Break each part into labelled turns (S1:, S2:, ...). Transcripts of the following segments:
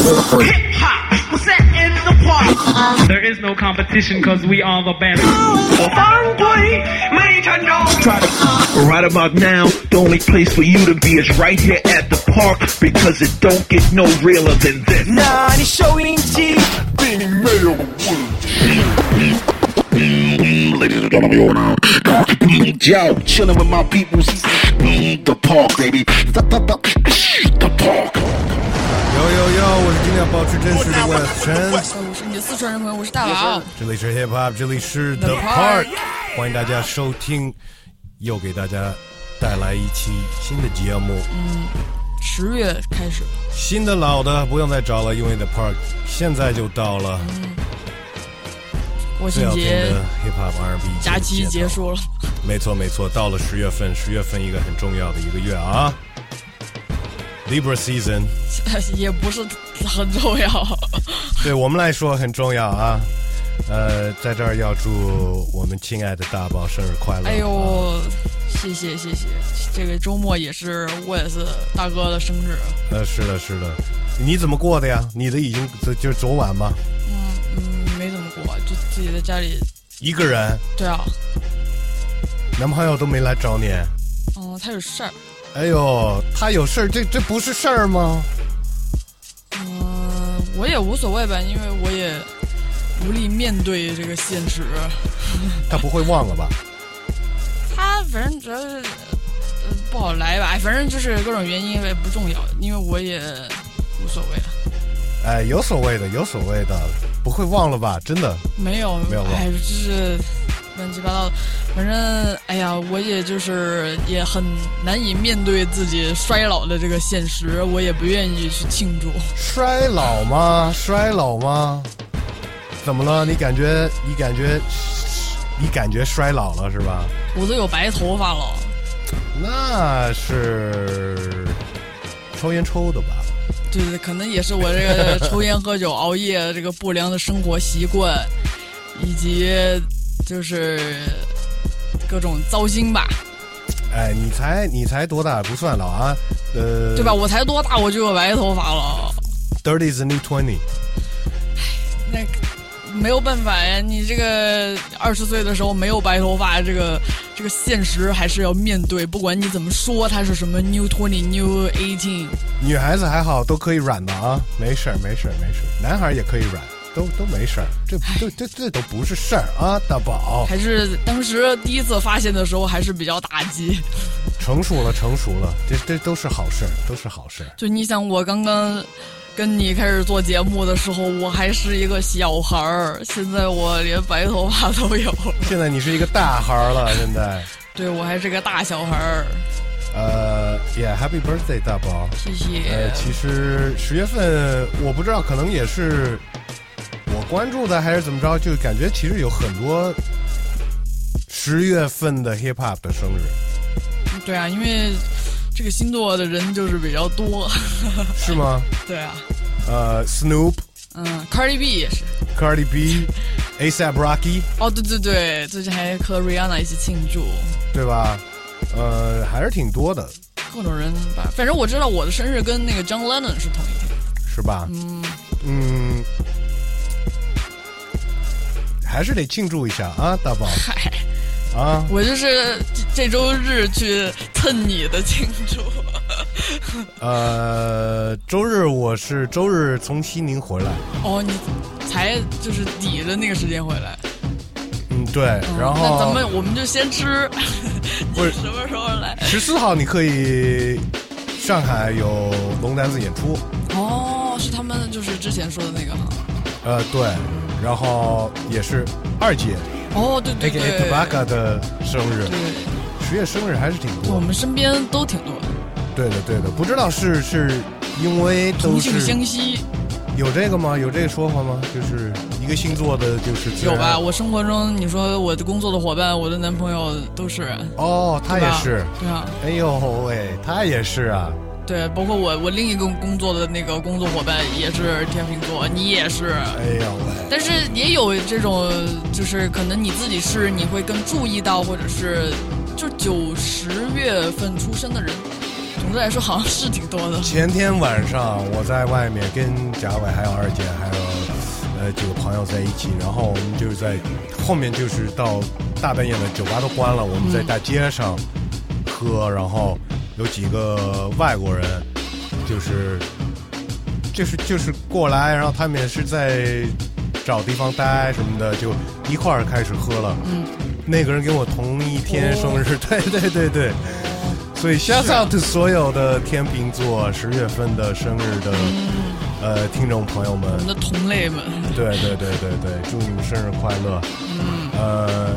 S1: Hip hop, we're the park.
S2: There is no competition because we are the best.
S3: Right about now, the only place for you to be is right here at the park because it don't get no realer than this.
S1: Nah, 아니 쇼인지 빈이 매력
S3: Ladies and gentlemen, you're now Yo, chilling with my people. The park, baby. The park.
S4: 呦呦呦！我是尽量保持真实的 West 陈，
S5: 我是你的四川人朋友，我是大佬。
S4: 这里是 Hip Hop，这里是
S5: The Park
S4: 欢迎大家收听，又给大家带来一期新的节目。
S5: 嗯十月开始，
S4: 新的老的不用再找了，因为 The Park 现在就到了
S5: 嗯、我
S4: 最要听
S5: 节
S4: 的 Hip Hop R&B
S5: 假期结
S4: 束。
S5: 束了，
S4: 没错没错，到了十月份，十月份一个很重要的一个月啊，Libra Season，
S5: 也不是很重要。
S4: 对我们来说很重要啊。呃，在这儿要祝我们亲爱的大宝生日快乐！
S5: 哎呦，谢谢谢谢，这个周末也是我也是大哥的生日，
S4: 呃，是的，是的，你怎么过的呀？你的已经就是昨晚吗？
S5: 嗯，没怎么过，就自己在家里。
S4: 一个人，
S5: 对啊，
S4: 男朋友都没来找你。
S5: 嗯，他有事儿，
S4: 哎呦，他有事儿，这这不是事儿吗？
S5: 嗯，我也无所谓吧，因为我也无力面对这个现实。
S4: 他不会忘了吧？
S5: 他反正主要是呃不好来吧，哎反正就是各种原因也不重要，因为我也无所谓。
S4: 哎，有所谓的，有所谓的，不会忘了吧？真的，
S5: 没有
S4: 没有忘
S5: 哎，就是乱七八糟的，反正哎呀，我也就是也很难以面对自己衰老的这个现实，我也不愿意去庆祝。
S4: 衰老吗？衰老吗？怎么了？你感觉你感觉你感觉衰老了是吧？
S5: 我都有白头发了，
S4: 那是抽烟抽的吧？
S5: 对对，可能也是我这个抽烟喝酒熬夜这个不良的生活习惯，以及就是各种糟心吧，
S4: 哎，你才你才多大？不算老啊，呃，
S5: 对吧？我才多大我就有白头发了。
S4: ？Thirty is the new twenty。
S5: 哎那没有办法呀，你这个二十岁的时候没有白头发，这个这个现实还是要面对。不管你怎么说，它是什么 new twenty new eighteen，
S4: 女孩子还好，都可以染的啊，没事儿，没事儿，没事儿。男孩儿也可以染，都都没事儿，这这这这都不是事儿啊，大宝，
S5: 还是当时第一次发现的时候还是比较打击。
S4: 成熟了，成熟了，这这都是好事儿，都是好事儿。
S5: 就你想，我刚刚跟你开始做节目的时候，我还是一个小孩儿，现在我连白头发都有了。
S4: 现在你是一个大孩儿了，现在，
S5: 对我还是个大小孩儿，
S4: 呃，Yeah，Happy birthday，大宝。
S5: 谢谢。
S4: 呃，其实十月份我不知道，可能也是我关注的，还是怎么着，就感觉其实有很多十月份的 hip hop 的生日，
S5: 对啊，因为这个星座的人就是比较多。
S4: 是吗？
S5: 对啊，
S4: 呃，Snoop、
S5: 嗯，Cardi B 也是。
S4: Cardi B、ASAP Rocky，
S5: 哦，对对对，最近还和 Rihanna 一起庆祝，
S4: 对吧？呃，还是挺多的，
S5: 各种人吧。反正我知道我的生日跟那个 John Lennon 是同一天。
S4: 是吧？嗯嗯，还是得庆祝一下啊，大宝
S5: 嗨，
S4: 啊！
S5: 我就是这这周日去蹭你的庆祝。
S4: 呃，周日我是周日从西宁回来，
S5: 哦，你才就是抵着那个时间回来。
S4: 嗯，对，然后
S5: 那咱们我们就先吃。
S4: 不是
S5: 什么时候来？
S4: 十四号你可以上海有龙丹子演出，
S5: 哦，是他们就是之前说的那个哈。
S4: 呃，对，然后也是二姐
S5: 哦，对对
S4: 对 A
S5: 对。
S4: Tabaka 的生日，
S5: 对，
S4: 十月生日还是挺多我。
S5: 们身边都挺多的，
S4: 对的，对的，不知道是是因为都
S5: 同性相吸。
S4: 有这个吗？有这个说法吗？就是一个星座的，就是
S5: 有吧？我生活中，你说我的工作的伙伴，我的男朋友都是，
S4: 哦，他也是。
S5: 对啊，
S4: 哎呦喂，他也是啊。
S5: 对，包括我，我另一个工作的那个工作伙伴也是天秤座，你也是。
S4: 哎呦喂，
S5: 但是也有这种，就是可能你自己是，你会更注意到，或者是就九十月份出生的人，总的来说好像是挺多的。
S4: 前天晚上我在外面跟贾伟还有二姐还有呃几个朋友在一起，然后我们就是在后面就是到大半夜的酒吧都关了，我们在大街上喝，然后有几个外国人就是就是就是过来，然后他们也是在找地方待什么的，就一块儿开始喝了。
S5: 嗯，
S4: 那个人跟我同一天生日，对对对对。所以 shout out to 所有的天秤座十月份的生日的、呃听众朋友们。
S5: 我，们的同类们，
S4: 对对对对对，祝你们生日快乐。嗯，呃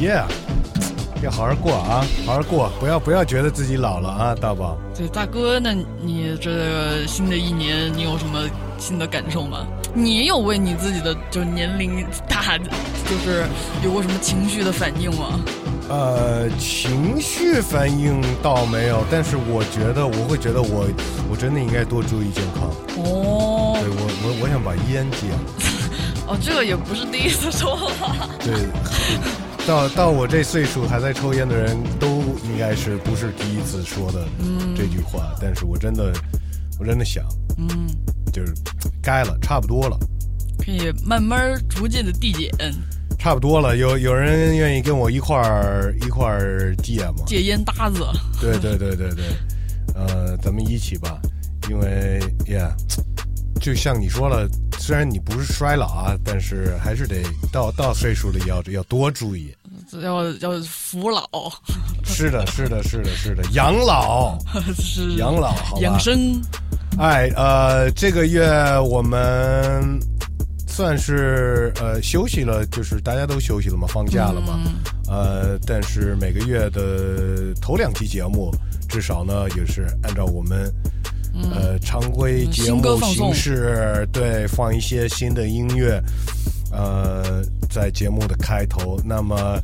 S4: ，Yeah，要好好过啊，好好过，不要不要觉得自己老了啊，大宝。
S5: 对大哥，那你这个新的一年你有什么新的感受吗？你有为你自己的就年龄大，就是有过什么情绪的反应吗？
S4: 呃，情绪反应倒没有，但是我觉得我会觉得我我真的应该多注意健康。
S5: 哦
S4: 对我我我想把烟戒了。
S5: 哦，这个也不是第一次说了。
S4: 对，到到我这岁数还在抽烟的人都应该是不是第一次说的这句话，但是我真的我真的想，
S5: 嗯，
S4: 就是该了，差不多了，
S5: 可以慢慢逐渐的递减，
S4: 差不多了。有有人愿意跟我一块儿一块儿戒吗？
S5: 戒烟搭子。
S4: 对对对对对，呃，咱们一起吧，因为呀，就像你说了，虽然你不是衰老啊，但是还是得到到岁数了要要多注意。
S5: 要要服老，
S4: 是的，是的，是的，是的，养老，
S5: 是
S4: 养老，好吧
S5: 养生。
S4: 哎，呃，这个月我们算是呃休息了，就是大家都休息了嘛，放假了嘛。
S5: 嗯
S4: 呃，但是每个月的头两期节目，至少呢也是按照我们。呃，常规节目形式，对，放一些新的音乐，呃，在节目的开头。那么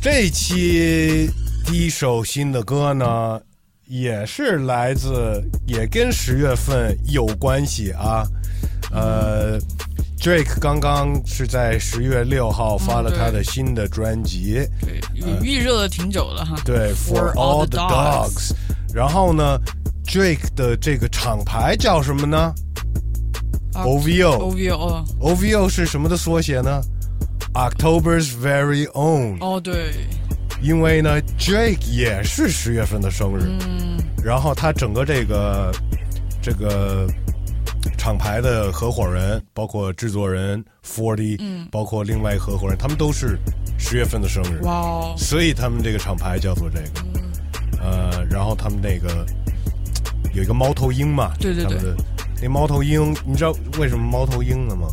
S4: 这一期第一首新的歌呢，也是来自，也跟十月份有关系啊。呃，Drake 刚刚是在十月六号发了他的新的专辑，
S5: 对，预热了挺久了哈。
S4: 对，For All the Dogs。然后呢，Drake 的这个厂牌叫什么呢？OVO。
S5: OVO
S4: OVO 是什么的缩写呢？October's Very Own。
S5: 哦，对，
S4: 因为呢，Drake 也是十月份的生日，
S5: 嗯。
S4: 然后他整个这个这个厂牌的合伙人，包括制作人 Forty，
S5: 嗯。
S4: 包括另外一个合伙人，他们都是十月份的生日，
S5: 哇哦，
S4: 所以他们这个厂牌叫做这个，呃，然后他们那个有一个猫头鹰嘛，
S5: 对对对。
S4: 那猫头鹰，你知道为什么猫头鹰了吗？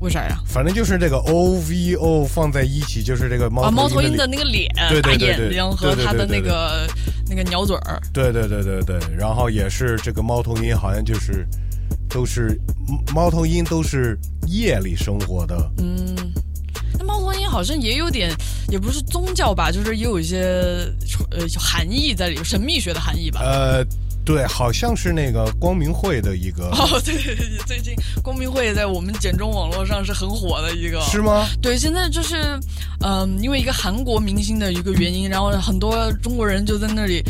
S5: 为啥呀？
S4: 反正就是这个 O V O 放在一起，就是这个猫
S5: 啊，猫头鹰
S4: 鹰
S5: 的那个脸、
S4: 对对对对
S5: 眼睛和它的那个那个鸟嘴儿，
S4: 对对对对对，然后也是这个猫头鹰，好像就是都是猫头鹰都是夜里生活的，
S5: 嗯，那猫头鹰好像也有点，也不是宗教吧，就是也有一些呃含义在里，神秘学的含义吧。
S4: 呃，对，好像是那个光明会的一个，
S5: 哦，对对对，最近光明会在我们简中网络上是很火的一个，
S4: 是吗？
S5: 对，现在就是，嗯、因为一个韩国明星的一个原因，然后很多中国人就在那里，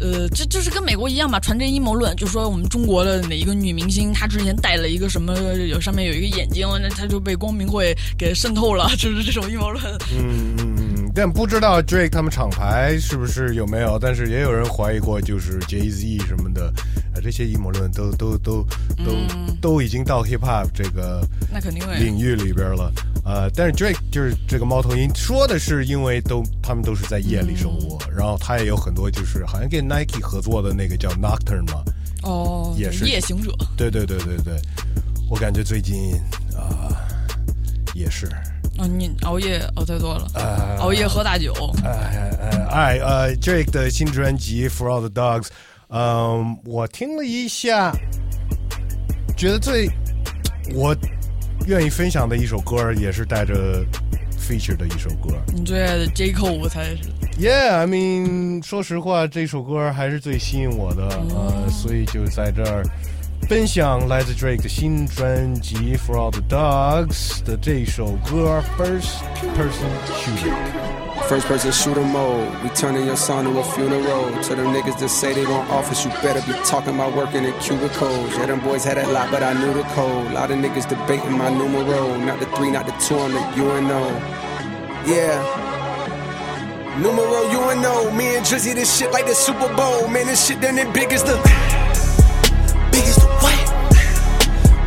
S5: 呃，这就是跟美国一样嘛，传这阴谋论，就说我们中国的哪一个女明星，她之前戴了一个什么，有上面有一个眼睛，那她就被光明会给渗透了，就是这种阴谋论。
S4: 嗯嗯嗯，但不知道 Drake 他们厂牌是不是有没有，但是也有人怀疑过，就是 Jay Z 什么的，啊，这些阴谋论都都都都、都已经到 hip hop 这个
S5: 那肯定会，
S4: 领域里边了，呃，但是 Drake 就是这个猫头鹰说的是因为都他们都是在夜里生活，然后他也有很多就是好像跟 Nike 合作的那个叫 Nocturne 嘛，
S5: 哦，
S4: 也是。
S5: 夜行者，
S4: 对对对对对，我感觉最近啊、也是，
S5: 啊，你熬夜熬太多了，
S4: 呃，
S5: 熬夜喝大酒，
S4: 哎哎哎呃，Drake 的新专辑《For All the Dogs》，嗯，我听了一下，觉得最我愿意分享的一首歌，也是带着 feature 的一首歌。
S5: 你最爱的 J Cole 才是
S4: ，Yeah，I mean，说实话，这首歌还是最吸引我的，呃，所以就在这儿分享来自 Drake 的新专辑《For All the Dogs》的这首歌《First Person Shooter》。
S6: First person shooter mode. We turning your son to a funeral. To them niggas that say they want office, you better be talking about working in cubicles. Yeah, them boys had a lot, but I knew the code. Lot of niggas debating my numero. Not the three, not the two, I'm the UNO. Yeah. Numero UNO. Me and Drizzy, this shit like the Super Bowl. Man, this shit done it big as the. Big as the what?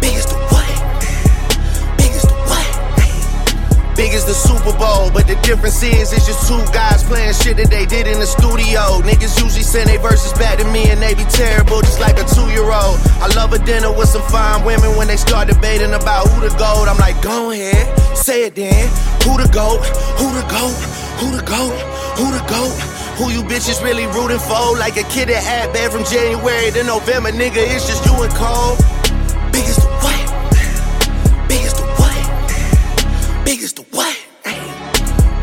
S6: Big as the what? Big as the what? Big as the Super Bowl, but the difference is it's just two guys playing shit that they did in the studio. Niggas usually send their verses back to me and they be terrible, just like a two-year-old. I love a dinner with some fine women when they start debating about who the goat. I'm like, go ahead, say it then. Who the goat? Who the goat? Who the goat? Who the goat? Who you bitches really rooting for? Like a kid that had bad from January to November, nigga. It's just you and Cole. Big as the what? Big as the what? Big as the what?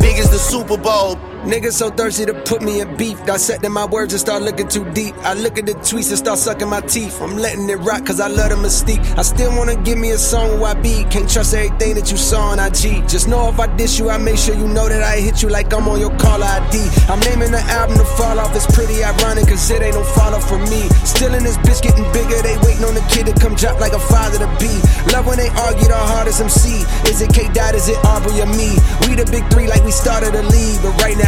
S6: Big as the Super Bowl. Niggas so thirsty to put me in beef. Dissecting my words and start looking too deep. I look at the tweets and start sucking my teeth. I'm letting it rock cause I love the mystique. I still wanna give me a song where I be. Can't trust everything that you saw on IG. Just know if I diss you, I make sure you know that I hit you like I'm on your caller ID. I'm naming the album to fall off. It's pretty ironic cause it ain't no follow for me. Still in this bitch getting bigger. They waiting on the kid to come drop like a father to be. Love when they argue the hardest MC. Is it K Dot? Is it Aubrey or me? We the big three like we started a league. But right now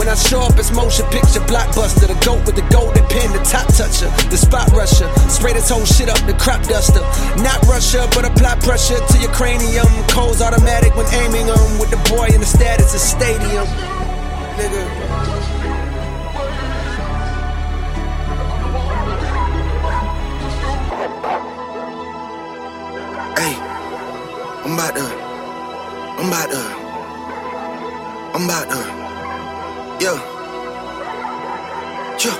S6: When I show up, it's motion picture blockbuster. The goat with the golden pen, the top toucher, the spot rusher. Spray this whole shit up, the crop duster. Not Russia, but apply pressure to your cranium. Codes automatic when aiming them. With the boy in the status of stadium. Nigga. I'm about to, I'm about to, I'm about to, yeah, yeah.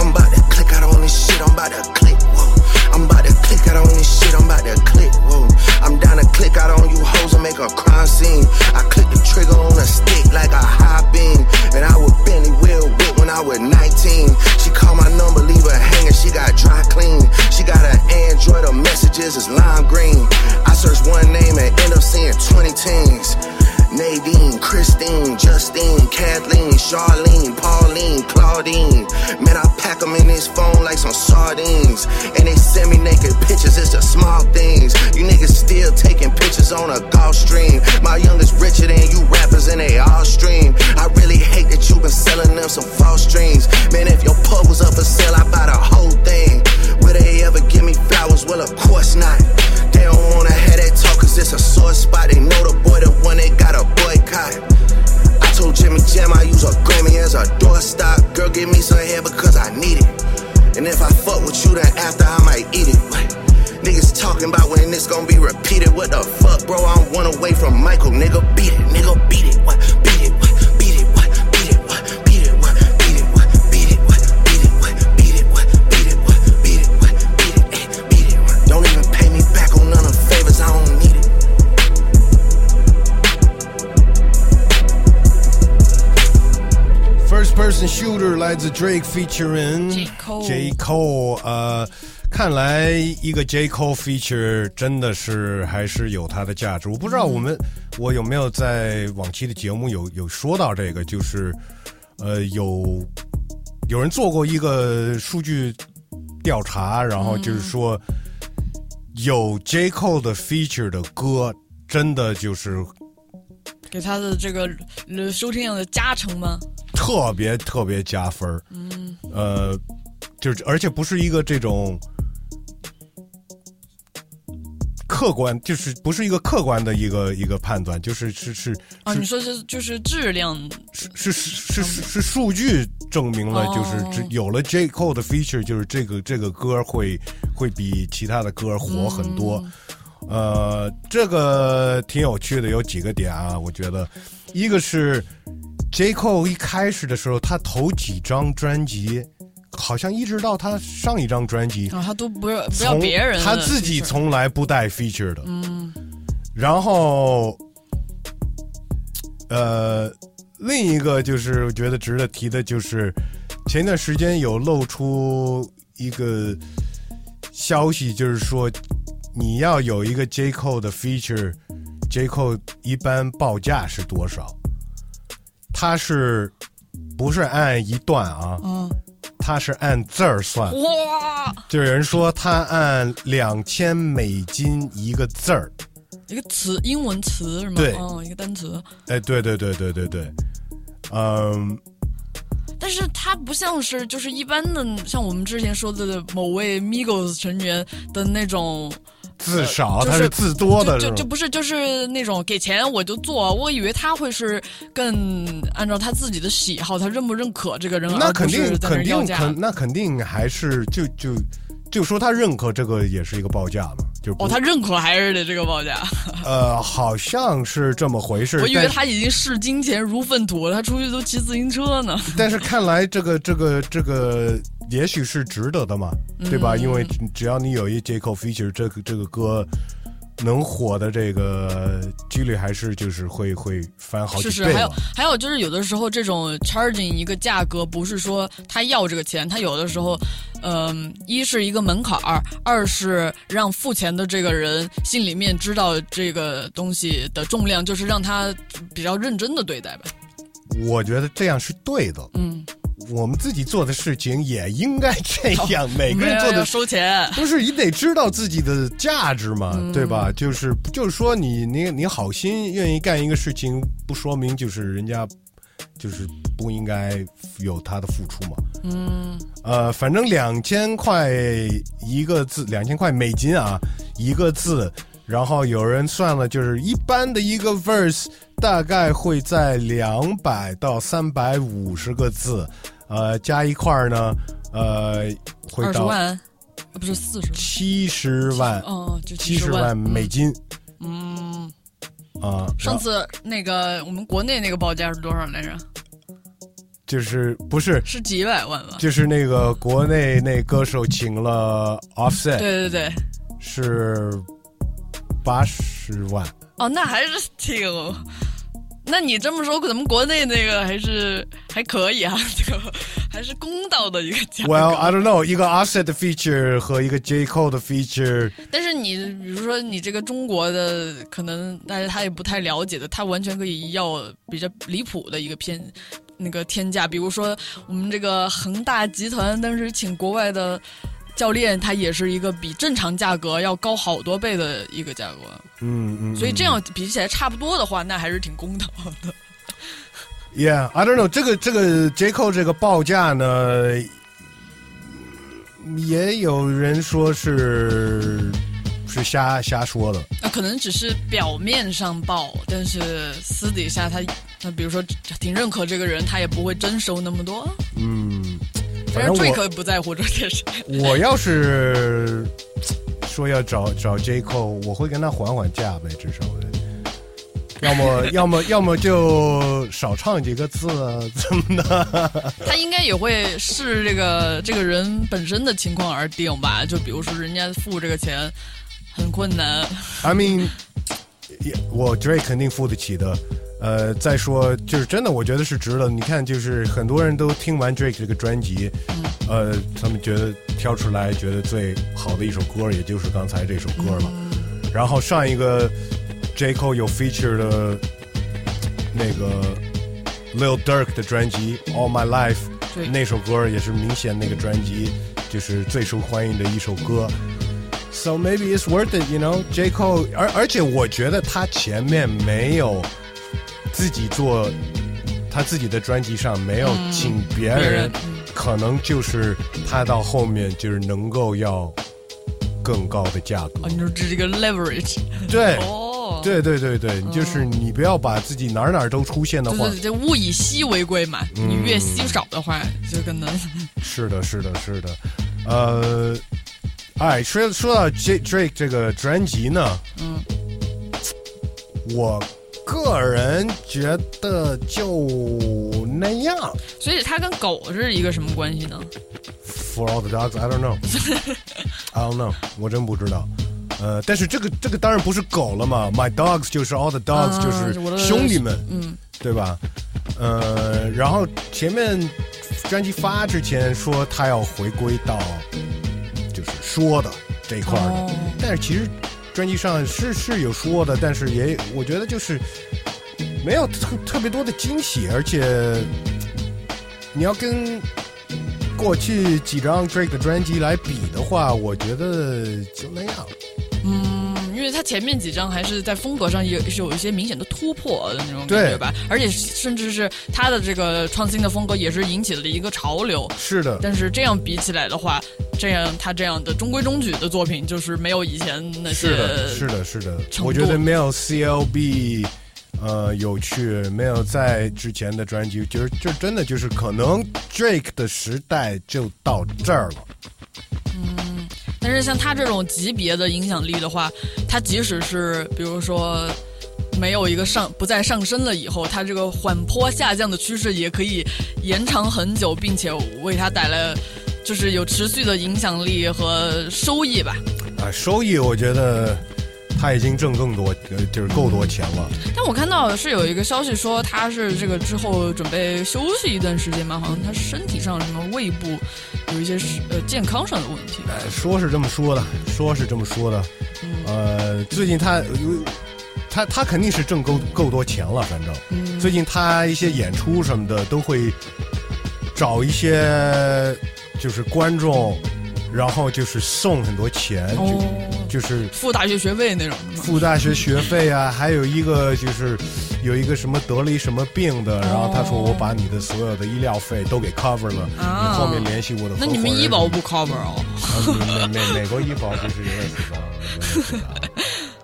S6: I'm about to click out on this shit, I'm about to click, whoa. I'm about to click out on this shit, I'm about to click, whoa. I'm down to click out on you hoes and make a crime scene. I click the trigger on a stick like a high beam. And I would Bentley wheel whip when I was 19. She called my number, leave her hanging, she got dry clean. She got an Android, her messages is lime green. I search one name and end up seeing 20 teens. Nadine, Christine, Justine, Kathleen, Charlene, Pauline, Claudine. Man, I pack them in this phone like some sardines. And they send me naked pictures, it's the small things. You niggas still taking pictures on a golf stream. My youngest richer than you rappers and they all stream. I really hate that you been selling them some false dreams. Man, if your pub was up for sale, I'd buy the whole thing. Will they ever give me flowers? Well, of course not. They don't wanna have that talk it's a sore spot. They know the boy the one they got a boycott. I told Jimmy Jam I use a Grammy as a doorstop. Girl, give me some hair because I need it. And if I fuck with you, then after I might eat it. What? Niggas talking about when this gon' be repeated. What the fuck, bro? I'm one away from Michael. Nigga, beat it. Nigga. Beat it. What?
S4: Person Shooter 来自 Drake featuring
S5: J. Cole
S4: J. Cole，呃，看来一个 J. Cole feature 真的是还是有它的价值。我不知道我们、我有没有在往期的节目有有说到这个，就是呃有有人做过一个数据调查，然后就是说、有 J. Cole 的 feature 的歌，真的就是
S5: 给他的这个呃收听量的加成吗？
S4: 特别特别加分儿。嗯，呃，就是而且不是一个这种客观，就是不是一个客观的一个一个判断，就是是是
S5: 啊，你说是就是质量
S4: 是是是是是数据证明了，就是只有了 J Cole 的 feature，就是这个这个歌会会比其他的歌火很多。呃，这个挺有趣的，有几个点啊，我觉得，一个是 J. Cole 一开始的时候，他头几张专辑，好像一直到他上一张专辑，
S5: 啊，他都不要不要别人
S4: 他自己从来不带 feature 的。嗯，然后，呃，另一个就是我觉得值得提的，就是前段时间有露出一个消息，就是说你要有一个 J. Cole 的 feature，J. Cole 一般报价是多少？它是不是按一段啊？
S5: 嗯，
S4: 它是按字儿算。
S5: 哇，
S4: 就有人说他按两千美金一个字儿，
S5: 一个词，英文词是吗？
S4: 对
S5: 嗯，一个单词。
S4: 哎，对对对对对对，嗯，
S5: 但是它不像是就是一般的，像我们之前说的某位 Migos 成员的那种，
S4: 字少，
S5: 就是
S4: 他是字多的，
S5: 就就就不是就是那种给钱我就做，我以为他会是更按照他自己的喜好，他认不认可这个人，
S4: 那肯定
S5: 那
S4: 肯。定肯那肯定还是就就就说他认可这个也是一个报价嘛，就
S5: 哦，他认可还是得这个报价。
S4: 呃好像是这么回事，
S5: 我以为他已经视金钱如粪土了，他出去都骑自行车呢。
S4: 但是看来这个这个这个也许是值得的嘛，对吧？因为
S5: 嗯
S4: 只要你有一 J Cole feature，这个这个歌能火的这个几率还是就是会会翻好
S5: 是是，还有。还有就是有的时候这种 charging 一个价格，不是说他要这个钱，他有的时候，嗯、一是一个门槛儿，二是让付钱的这个人心里面知道这个东西的重量，就是让他比较认真的对待吧。
S4: 我觉得这样是对的。
S5: 嗯，
S4: 我们自己做的事情也应该这样，每个人做的
S5: 要收钱。
S4: 不是你得知道自己的价值嘛，
S5: 嗯
S4: 对吧？就是就是说你你你好心愿意干一个事情，不说明就是人家就是不应该有他的付出嘛。
S5: 嗯，
S4: 呃，反正两千块一个字，两千块美金啊，一个字。然后有人算了，就是一般的一个 verse 大概会在两百到三百五十个字，呃，加一块儿呢，呃，会到
S5: 二十万，啊不是四十，
S4: 七十万，
S5: 哦，就
S4: 七十
S5: 万
S4: 万美。金
S5: 嗯，
S4: 啊、
S5: 上次那个我们国内那个报价是多少来着？
S4: 就是不是
S5: 是几百万吧？
S4: 就是那个国内那歌手请了 Offset，
S5: 对对对。
S4: 是八十万。
S5: 哦，那还是挺。那你这么说，咱们国内那个还是还可以啊，这个还是公道的一个价格。
S4: Well, I don't know，一个 Offset 的 feature 和一个 J Cole 的 feature，
S5: 但是你比如说你这个中国的，可能大家他也不太了解的，他完全可以要比较离谱的一个偏那个天价，比如说我们这个恒大集团当时请国外的教练，他也是一个比正常价格要高好多倍的一个价格，
S4: 嗯嗯，
S5: 所以这样比起来差不多的话，那还是挺公道的。
S4: ，Yeah，I don't know，这个这个 J Cole 这个报价呢，也有人说是是瞎瞎说的，
S5: 那可能只是表面上报，但是私底下他他比如说挺认可这个人，他也不会真收那么多。
S4: 嗯，
S5: 反正 Drake 不在乎这件事。
S4: 我要是说要找找 J Cole，我会跟他还还价呗，至少。要么 要么要么就少唱几个字啊，怎么的？
S5: 他应该也会视这个这个人本身的情况而定吧。就比如说人家付这个钱很困难
S4: ，I mean，也我 Drake 肯定付得起的。呃，再说就是真的，我觉得是值得。你看，就是很多人都听完 Drake 这个专辑，呃，他们觉得挑出来觉得最好的一首歌，也就是刚才这首歌了。然后上一个 J Cole 有 feature 的那个 Lil Durk 的专辑《All My Life》，那首歌也是明显那个专辑就是最受欢迎的一首歌。So maybe it's worth it, you know. J Cole，而而且我觉得他前面没有自己做，他自己的专辑上没有请别人，可能就是他到后面就是能够要更高的价格。
S5: 哦，你说这是一个 leverage
S4: 对，
S5: 哦，
S4: 对对对对，就是你不要把自己哪儿哪儿都出现的话
S5: 对对，对，物以稀为贵嘛，你越稀少的话，就可能。
S4: 是的，是的，是的，呃，哎，说说到 J Drake 这个专辑呢，
S5: 嗯，
S4: 我个人觉得就那样。
S5: 所以它跟狗是一个什么关系呢
S4: ？For all the dogs, I don't know. I don't know，我真不知道。呃，但是这个这个当然不是狗了嘛，My dogs 就是 all the dogs，、
S5: 啊
S4: 就是兄弟们，
S5: 嗯，
S4: 对吧？呃，然后前面专辑发之前说他要回归到就是说的这一块儿的，
S5: 哦
S4: 但是其实专辑上是是有说的，但是也我觉得就是没有特特别多的惊喜，而且你要跟过去几张 Drake 的专辑来比的话，我觉得就那样。
S5: 嗯，因为它前面几张还是在风格上也是有一些明显的突破的那种感觉
S4: 对
S5: 吧，而且甚至是它的这个创新的风格也是引起了一个潮流。
S4: 是的，
S5: 但是这样比起来的话，这样他这样的中规中矩的作品，就是没有以前那些
S4: 是的，是的，是的。我觉得没有 CLB 呃有趣，没有在之前的专辑，就是就真的就是可能 Drake 的时代就到这儿了。
S5: 但是像他这种级别的影响力的话，他即使是比如说没有一个上不再上升了以后，他这个缓坡下降的趋势也可以延长很久，并且为他带来就是有持续的影响力和收益吧。
S4: 啊，收益我觉得他已经挣更多，呃，就是够多钱了。
S5: 但我看到是有一个消息说他是这个之后准备休息一段时间嘛，好像他身体上什么胃部有一些是呃健康上的问题。
S4: 哎，说是这么说的，说是这么说的。呃，最近他，呃他他肯定是挣够够多钱了，反正。
S5: 嗯
S4: 最近他一些演出什么的都会找一些就是观众，然后就是送很多钱，
S5: 哦，
S4: 就就是
S5: 付大学学费那种的吗？
S4: 付大学学费啊，还有一个就是有一个什么得了一什么病的，然后他说我把你的所有的医疗费都给 cover 了，
S5: 啊
S4: 你后面联系我的合伙人。
S5: 那你们医保不 cover 哦？
S4: 啊美美美国医保就是有点复杂有点复杂。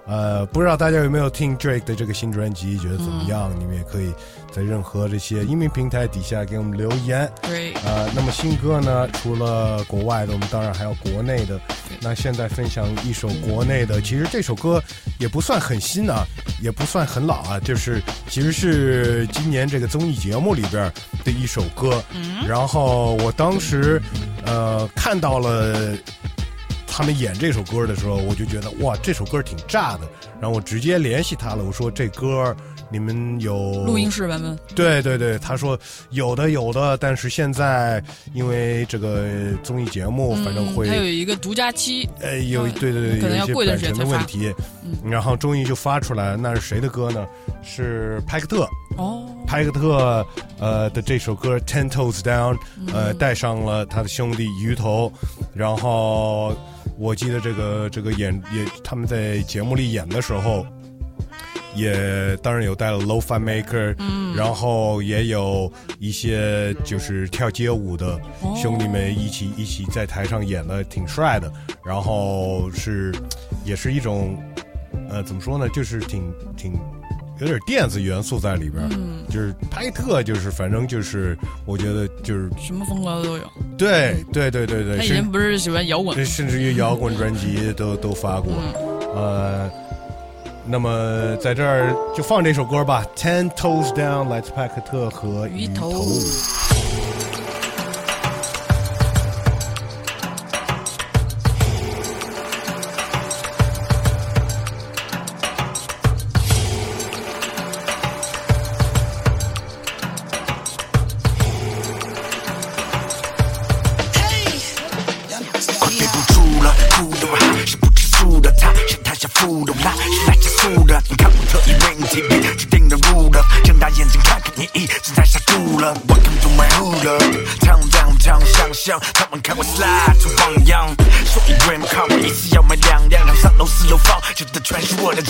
S4: 呃，不知道大家有没有听 Drake 的这个新专辑，觉得怎么样？你们也可以在任何这些音频平台底下给我们留言。
S5: 对，
S4: 呃，那么新歌呢，除了国外的，我们当然还有国内的。那现在分享一首国内的，其实这首歌也不算很新啊，也不算很老啊，就是其实是今年这个综艺节目里边的一首歌。然后我当时呃看到了。他们演这首歌的时候，我就觉得哇，这首歌挺炸的。然后我直接联系他了，我说这歌你们有
S5: 录音室版本。
S4: 对对对，他说有的有的，但是现在因为这个综艺节目，反正会
S5: 嗯它有一个独家期，
S4: 呃有
S5: 嗯
S4: 对对对，
S5: 可能
S4: 有一些
S5: 要过一段
S4: 版权
S5: 时间
S4: 的问题，然后终于就发出来了。那是谁的歌呢？是派克特。
S5: 哦，
S4: 派克特呃的这首歌《Ten Toes Down》，呃
S5: 嗯
S4: 带上了他的兄弟鱼头，然后我记得这个这个演也他们在节目里演的时候。也当然有带了 Low Fi Maker，嗯，然后也有一些就是跳街舞的
S5: 哦
S4: 兄弟们一起、一起在台上演的挺帅的，然后是也是一种呃怎么说呢，就是挺挺有点电子元素在里边，嗯，就是拍特就是反正就是我觉得就是
S5: 什么风格都有。
S4: 对对对对对，
S5: 他以前不是喜欢摇滚？
S4: 甚至于摇滚专辑都都发过，呃，那么在这儿就放这首歌吧，《Ten Toes Down》来自派克特和
S5: 鱼头。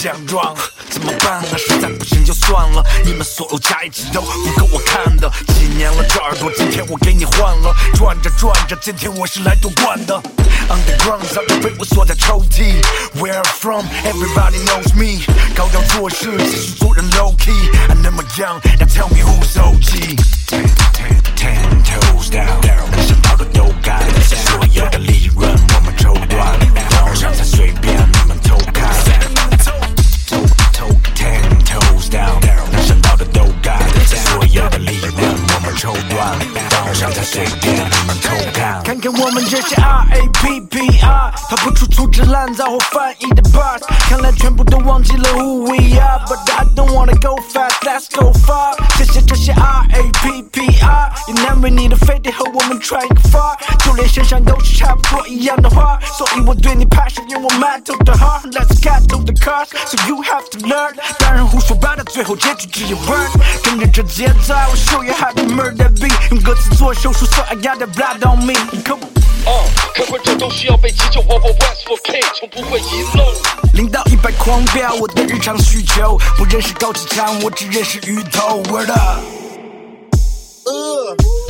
S6: 奖状。怎么办啊？实在不行就算了，你们所有加一起都不够我看的。几年了，这耳朵今天我给你换了，转着转着，今天我是来夺冠的。Underground 早就被我锁在抽屉。Where from, everybody knows me。高调做事，继续做人 low key。I never young, now tell me who's OG。Ten, ten, ten toes down，想到的都干，所有的利润 one. 让他随便慢慢偷看。看看我们这些 R A P P R，
S7: 逃不出粗制滥造或翻译的 bars。看来全部都忘记了 who we are，but I don't wanna go fast，let's go far。谢谢这些 R A P P R，也难为你的非得和我们串一个 go far。就连身上都是差不多一样的花，所以我对你 passion，用我 metal 的 heart，let's get to the cars，so you have to learn。大人胡说八道，最后结局只有 burn。跟着这节奏，I will show you how to murder beat，用歌词做。做手术，so I got the blood on me。Come on。
S8: 哦，可会这都需要被急救。我我 West for pay，从不会遗漏。
S7: 零到一百狂飙，我的日常需求不认识高启强，我只认识鱼头。Word up。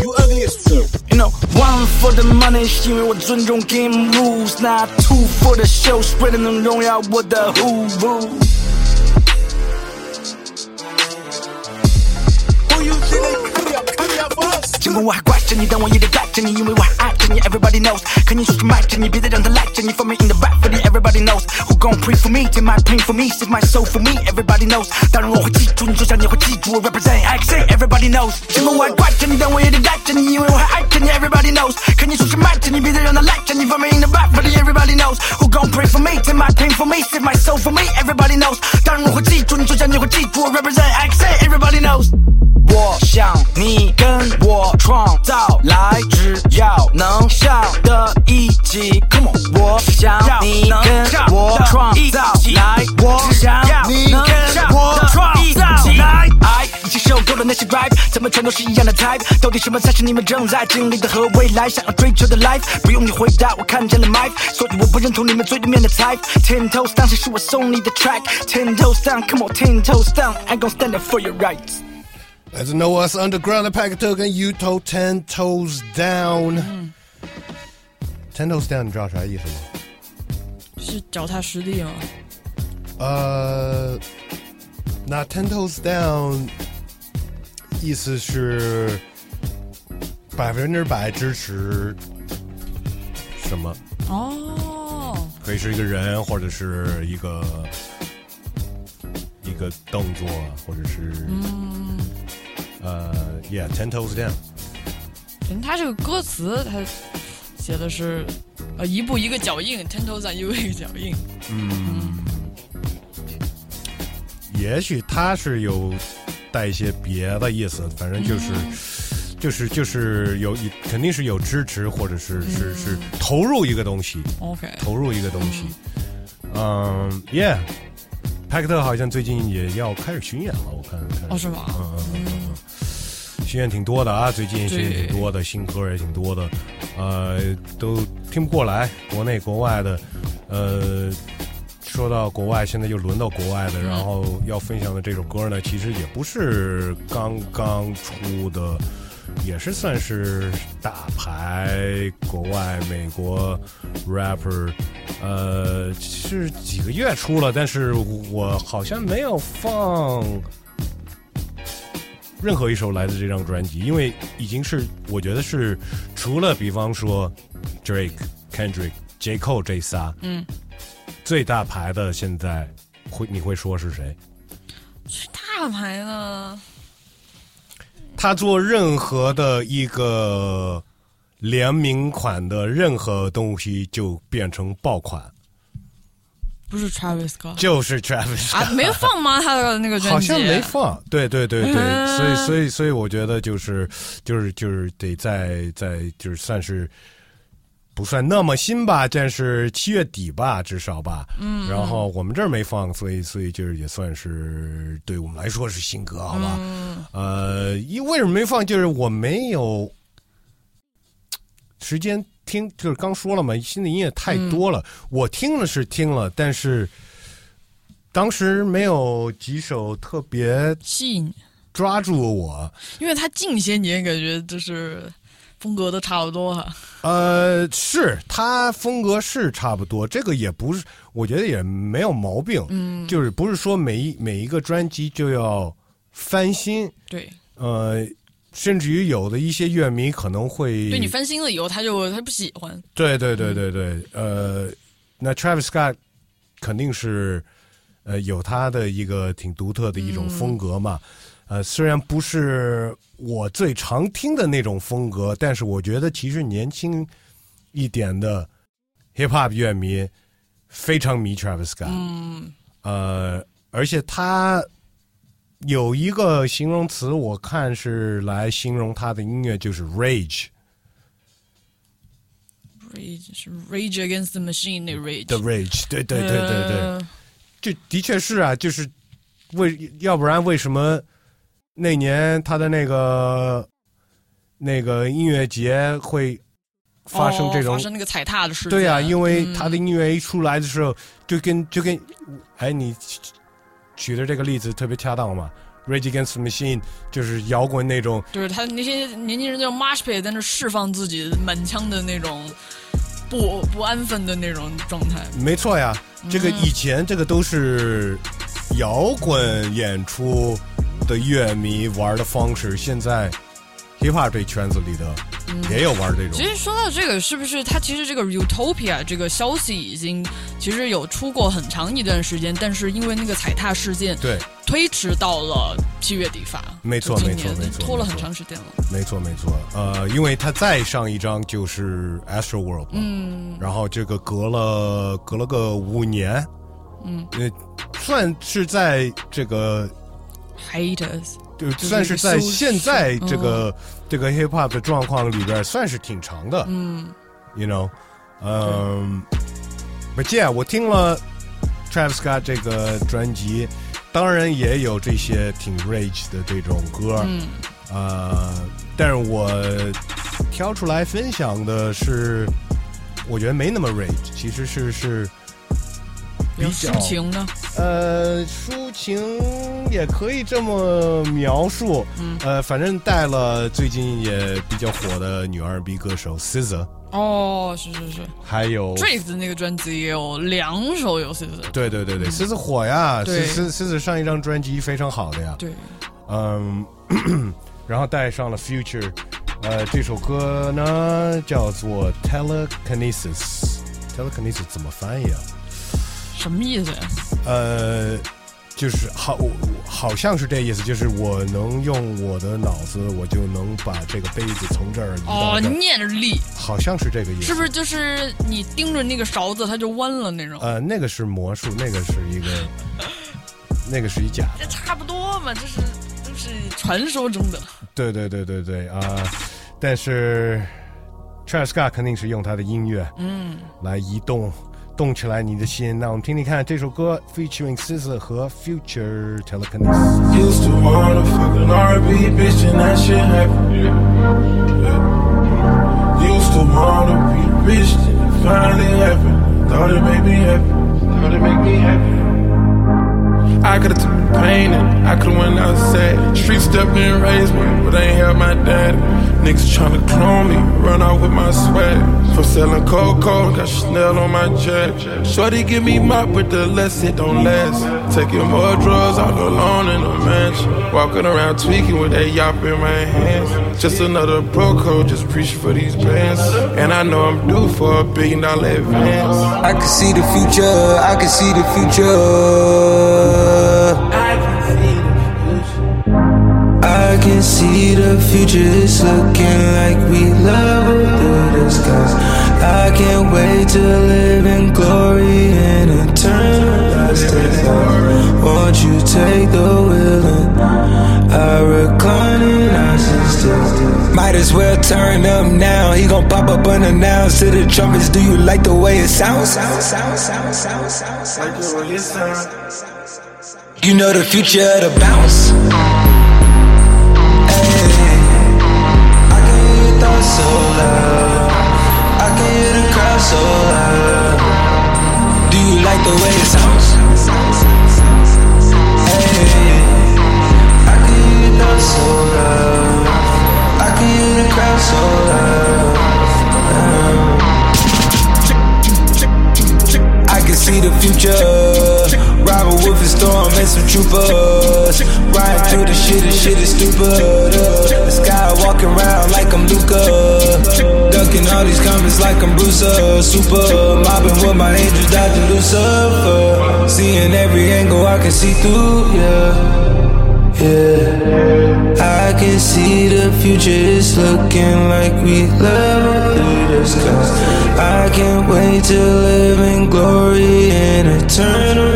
S9: You ugly as f o
S7: You know, one for the money 是因为我尊重 game rules。Not two for the show 是为了能荣耀我的
S9: whoo hurry up, boss?
S7: 尽管我还怪着你，但我也得带着你，因为我还爱着你。Everybody knows，可你说是卖着你，别再让他赖着你。For me in the rap for the everybody knows who gon' pray for me, take my pain for me, save my soul for me. Everybody knows，当然我会记住你，就像你会记住我 represent X A. Everybody knows，尽管我还怪着你，但我也得带着你，因为我还爱着你。Everybody knows，可你说是卖着你，别再让他赖着你。For me in the rap for the everybody knows who gon' pray for me, take my pain for me, save my soul for me. Everybody knows，当然我会记住你，就像你会记住我 represent X A. Everybody knows。我想你跟我创造来，只要能笑的一起。Come on，我想你跟我创造来，我想你跟我创造来。哎，已经受够了那些 rap，怎么全都是一样的 type？到底什么才是你们正在经历的和未来想要追求的 life？不用你回答，我看见了 Mike，所以我不认同你们嘴里面的 type。Ten toes down，谁是我送你的 track？Ten toes down，come on，ten toes down，I'm gonna stand up for your rights。
S4: 来自 No Us Underground 的派克特跟 U 头 Ten Toes Down。Ten Toes Down，你知道啥意思吗？
S5: 是脚踏实地吗？
S4: 呃，那 Ten Toes Down 意思是百分之百支持什么？
S5: 哦，
S4: 可以是一个人，或者是一个一个动作，或者是
S5: 嗯，
S4: 呃，Yeah，Ten Toes Down。
S5: 人他这个歌词他写的是呃一步一个脚印，ten toes down 一步一个脚印。
S4: 嗯，也许他是有带一些别的意思，反正就是、就是就是有一肯定是有支持，或者是、是是投入一个东西
S5: ，OK，
S4: 投入一个东西。嗯，Yeah，派克特好像最近也要开始巡演了，我看看。
S5: 哦是吗？
S4: 嗯嗯嗯嗯，巡演挺多的啊，最近巡演挺多的，新歌也挺多的，呃，都听不过来，国内国外的，呃，说到国外，现在又轮到国外的，然后要分享的这首歌呢，其实也不是刚刚出的，也是算是大牌国外美国 rapper，呃，是几个月出了，但是我好像没有放任何一首来自这张专辑，因为已经是我觉得是除了比方说 Drake、Kendrick、J Cole 这仨，
S5: 嗯，
S4: 最大牌的现在会你会说是谁？
S5: 大牌呢？
S4: 他做任何的一个联名款的任何东西就变成爆款，
S5: 不是 Travis Scott
S4: 就是 Travis
S5: 啊？没放吗？他的那个专辑
S4: 好像没放，对对对对，
S5: 嗯。
S4: 所以所以所以我觉得就是就是就是得在在就是算是不算那么新吧，但是七月底吧，至少吧。嗯，然后我们这儿没放，所以所以就是也算是对我们来说是新歌，好吧？
S5: 嗯
S4: 呃，因为什么没放？就是我没有时间听，就是刚说了嘛，新的音乐太多了，我听了是听了，但是当时没有几首特别
S5: 吸引，
S4: 抓住我。
S5: 因为他近些年感觉就是风格都差不多哈。
S4: 呃，是他风格是差不多，这个也不是，我觉得也没有毛病。
S5: 嗯，
S4: 就是不是说每一每一个专辑就要翻新，
S5: 对，
S4: 呃，甚至于有的一些乐迷可能会
S5: 对你翻新了以后，他就他不喜欢。
S4: 对对对对对，呃，那 Travis Scott 肯定是呃有他的一个挺独特的一种风格嘛。呃，虽然不是我最常听的那种风格，但是我觉得其实年轻一点的 hip hop 乐迷非常迷 Travis Scott，嗯，呃，而且他有一个形容词，我看是来形容他的音乐，就是 rage。
S5: Rage 是 Rage Against the Machine 那
S4: Rage，the rage，对对对对对，
S5: 呃。
S4: 这的确是啊，就是为要不然为什么那年他的那个那个音乐节会发生这种
S5: 哦发生那个踩踏的事情。
S4: 对呀、因为
S5: 嗯
S4: 他的音乐一出来的时候，就跟就跟，哎，你举的这个例子特别恰当嘛。Rage Against Machine 就是摇滚那种，
S5: 就是他那些年轻人叫 Marsh Pit 在那释放自己满腔的那种不不安分的那种状态。
S4: 没错呀。这个
S5: 嗯
S4: 以前这个都是摇滚演出的乐迷玩的方式，现在 hip hop 这圈子里的也有玩这种
S5: 其。实说到这个，是不是他其实这个 Utopia 这个消息已经其实有出过很长一段时间，但是因为那个踩踏事件
S4: 对，
S5: 推迟到了七月底发。
S4: 没错没错没错
S5: 拖了很长时间了。
S4: 没错没错。呃，因为他再上一张就是 Astro World，
S5: 嗯，
S4: 然后这个隔了隔了个五年，
S5: 嗯，
S4: 呃，算是在这个
S5: Haters，
S4: 就
S5: 就是
S4: 算是在现在这个、这个 hip hop 的状况里边，算是挺长的。
S5: 嗯。
S4: you know，嗯、but yeah，我听了 Travis Scott 这个专辑，当然也有这些挺 rage 的这种歌，
S5: 嗯。
S4: 呃，但是我挑出来分享的是，我觉得没那么 rage，其实是是比
S5: 有
S4: 较
S5: 抒情呢。
S4: 呃，抒情也可以这么描述。
S5: 嗯
S4: 呃，反正带了最近也比较火的女 R&B 歌手 SZA，
S5: 哦，是是是
S4: 还有
S5: ，Drake 的那个专辑也有两首有 s 的。
S4: 对对对对，SZA 火呀
S5: 对
S4: ，SZA SZA 上一张专辑非常好的呀。
S5: 对，
S4: 嗯，然后带上了 Future，呃，这首歌呢叫做 Telekinesis。Telekinesis 怎么翻译啊？
S5: 什么意思呀？
S4: 呃，就是好，好像是这意思，就是我能用我的脑子，我就能把这个杯子从这儿移
S5: 哦，
S4: 这儿，
S5: 念力，
S4: 好像是这个意思，
S5: 是不是？就是你盯着那个勺子，它就弯了那种？
S4: 呃，那个是魔术，那个是一个，那个是一假的。
S5: 这差不多嘛，这是这是传说中的。
S4: 对对对对对啊、但是 Travis Scott 肯定是用他的音乐，
S5: 嗯，
S4: 来移动。动起来你的心，那我们听听看这首歌，featuring SZA 和 Future Telekinesis。
S10: Used to wanna fuck an R&B bitch and that shit happened. Yeah. Used to wanna be rich and it finally happened. Thought it made me happy. Thought it make me happy. I could've took the pain and I could've went outside. Street stepped and raised me, but I ain't help my daddy. Niggas tryna clone me, run out with my swag. From selling cocoa, got Chanel on my jack. Shorty give me mop, but the less it don't last. Taking more drugs all alone in a mansion. Walking around tweaking with that yop in my hands. Just another bro code, just preaching for these bands. And I know I'm due for a billion dollar advance.
S11: I can see the future, I can see the future.
S10: I can see the future,
S11: it's looking like we level through the skies. I can't wait to live in glory and eternal Won't you take the wheel and I recline and I sit still. Might as well turn up now. He gon' pop up unannounced to the trumpets. Do you like the way it sounds? Sound, sound, sound, sound, sound, sound.
S10: Like the way it sound.
S11: You know the future of the bounce. So loud. I can hear the crowd so loud. Do you like the way it sounds? Hey, I can hear your thoughts so loud. I can hear the crowd so loud. I can see the future. Robin Wolf and Storm and some troopers. Riding through the shit, and shit is stupid. The sky walking around like I'm Luca. Ducking all these comments like I'm Bruiser. Super mobbing with my angels, dodging Lucifer. Seeing every angle I can see through, yeah. Yeah. I can see the future is looking like we level through the skies. I can't wait to live in glory and eternal.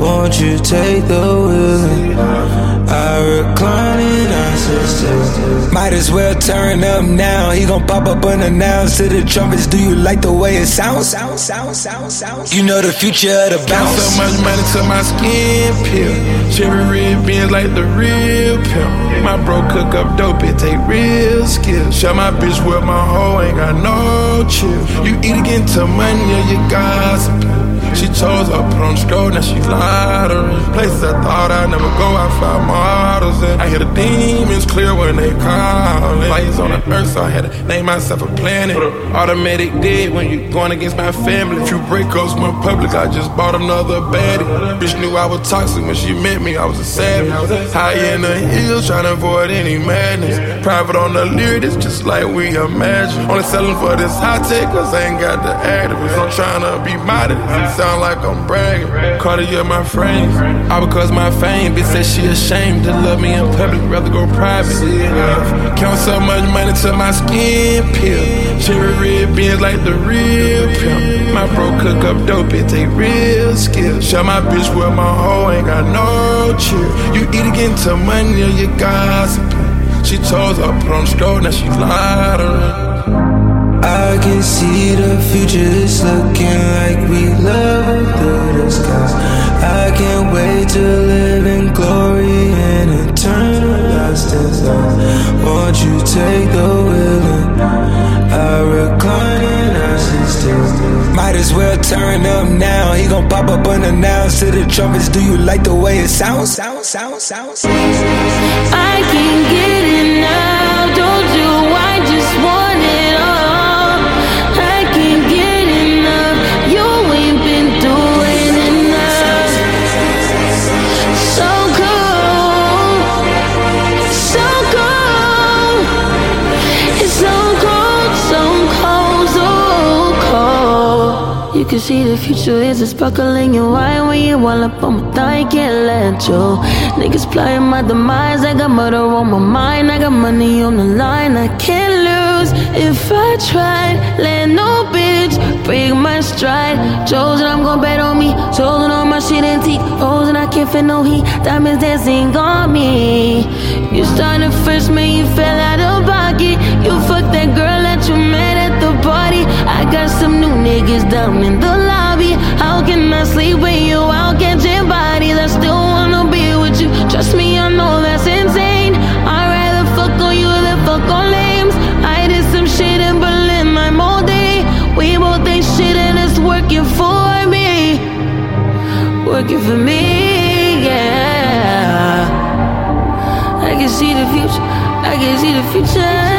S11: Won't you take the wheel? And I recline and I sit still. Might as well turn up now. He gon' pop up unannounced to the trumpets. Do you like the way it sounds? Sound, sound, sound, sound. You know the future of the bounce.
S10: so much money to my skin peel. Cherry red beans like the real pimp. My bro cook up dope, it take real skill. Shut my bitch with my hoe, ain't got no chill. You eat again to money you gossip. She chose her put on stroll, now she lottery. Places I thought I'd never go, I found models in. I hear the demons clear when they call. Lights on the earth, so I had to name myself a planet. Automatic dead when you going against my family. Few breakups went public, I just bought another baddie. Bitch knew I was toxic when she met me, I was a savage. High in the hills, trying to avoid any madness. Private on the lyric, it's just like we imagine. Only selling for this high tech, cause I ain't got the activists. I'm trying to be modest, sound like I'm bragging. Cartier, my frames. All because my fame, bitch said she ashamed to love me in public, rather go private. Count so much money till my skin peel. Cherry red beans like the real pimp. My bro cook up dope, it take real skill. Shut my bitch with my hoe, ain't got no chill. You eat again to money or you gossip. She chose her put on stroll, now she lottery.
S11: I can see the future is looking like we level through the skies. I can't wait to live in glory and eternal lost thought. Won't you take the wheel and I recline and I sit still. Might as well turn up now. He gon' pop up unannounced to the trumpets. Do you like the way it sounds? Sound, sound, sound, sound.
S12: I can't get enough. You can see the future is a sparkle in your eye when you all up on my thigh, can't let you. Niggas plotting my demise, I got murder on my mind, I got money on the line, I can't lose if I try, Let no bitch break my stride. Chosen, I'm gon' bet on me. Chosen on my shit antique. Frozen, I can't feel no heat. Diamonds dancing on me. You started first, man, you fell out of pocket. You fucked that girl that you met niggas down in the lobby. How can I sleep with you? I'll catch your bodies. I still wanna be with you. Trust me, I know that's insane. I'd rather fuck on you than fuck on lames. I did some shit in Berlin, I'm all day. We both ain't shit and it's working for me. Working for me, yeah. I can see the future. I can see the future.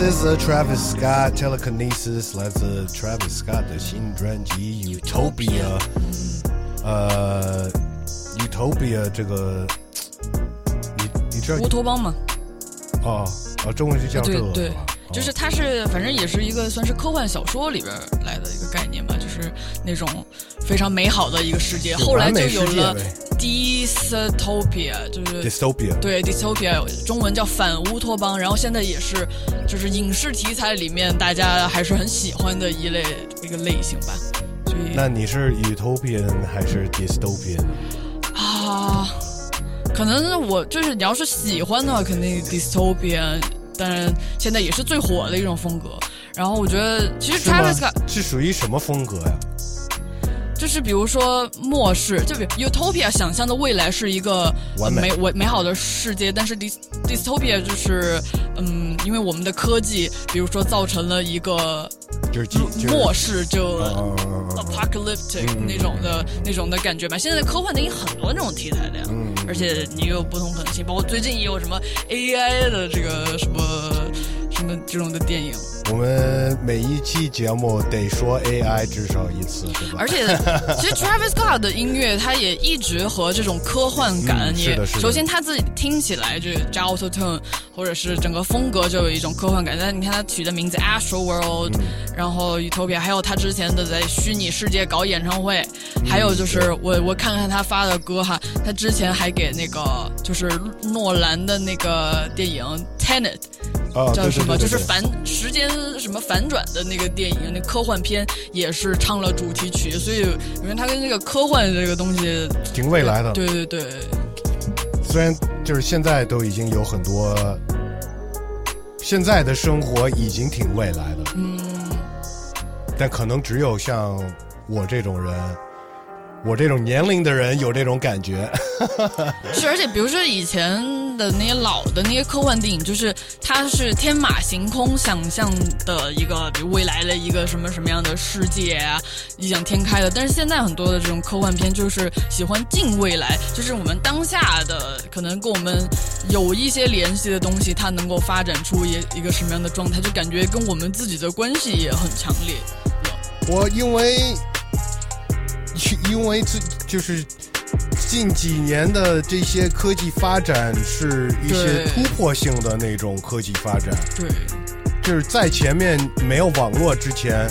S4: Is a Travis Scott Telekinesis 来自 Travis Scott 的新专辑 Utopia。呃，Utopia 这个，你你知道
S5: 乌托邦吗？
S4: 哦哦，中文就叫这个
S5: 对对，就是它是反正也是一个算是科幻小说里边来的一个概念吧，就是那种非常美好的一个世界。后来就有了
S4: 呗
S5: dystopia，就是
S4: Dystopia
S5: 对 dystopia，中文叫反乌托邦。然后现在也是就是影视题材里面大家还是很喜欢的一类一个类型吧。所以
S4: 那你是 Utopian 还是 Dystopian？
S5: 啊，可能我就是你要是喜欢的话，肯定 dystopian。当然现在也是最火的一种风格。然后我觉得其实 Travis
S4: 是属于什么风格呀？
S5: 就是比如说末世，就比如 utopia 想象的未来是一个
S4: 美
S5: 美美美好的世界，但是 dys dystopia 就是嗯，因为我们的科技，比如说造成了一个
S4: 就是就是
S5: 末世，就 apocalyptic
S4: 嗯
S5: 那种的那种的感觉吧。现在科幻电影很多那种题材的呀，
S4: 嗯
S5: 而且你有不同可能性，包括最近也有什么 AI 的这个什么什什么这种的电影。
S4: 我们每一期节目得说 AI 至少一次，对吧？
S5: 而且，其实 Travis Scott 的音乐，他也一直和这种科幻感也，首先他自己听起来就加 auto tone，或者是整个风格就有一种科幻感。但你看他取的名字 Astro World，、然
S4: 嗯
S5: 后 Utopia，还有他之前的在虚拟世界搞演唱会，
S4: 嗯
S5: 还有就是我我看看他发的歌哈，他之前还给那个就是诺兰的那个电影 Tenet。叫什么？就是反时间什么反转的那个电影，那科幻片也是唱了主题曲，所以我觉得它跟这个科幻这个东西
S4: 挺未来的。
S5: 对对对，
S4: 虽然就是现在都已经有很多，现在的生活已经挺未来的，
S5: 嗯，
S4: 但可能只有像我这种人，我这种年龄的人有这种感觉。
S5: 是，而且比如说以前的那些老的那些科幻电影，就是它是天马行空想象的一个，比如未来的一个什么什么样的世界啊，异想天开的。但是现在很多的这种科幻片，就是喜欢近未来，就是我们当下的可能跟我们有一些联系的东西，它能够发展出一一个什么样的状态，就感觉跟我们自己的关系也很强烈。
S4: 我因为因为这就是近几年的这些科技发展是一些突破性的那种科技发展，
S5: 对，
S4: 就是在前面没有网络之前，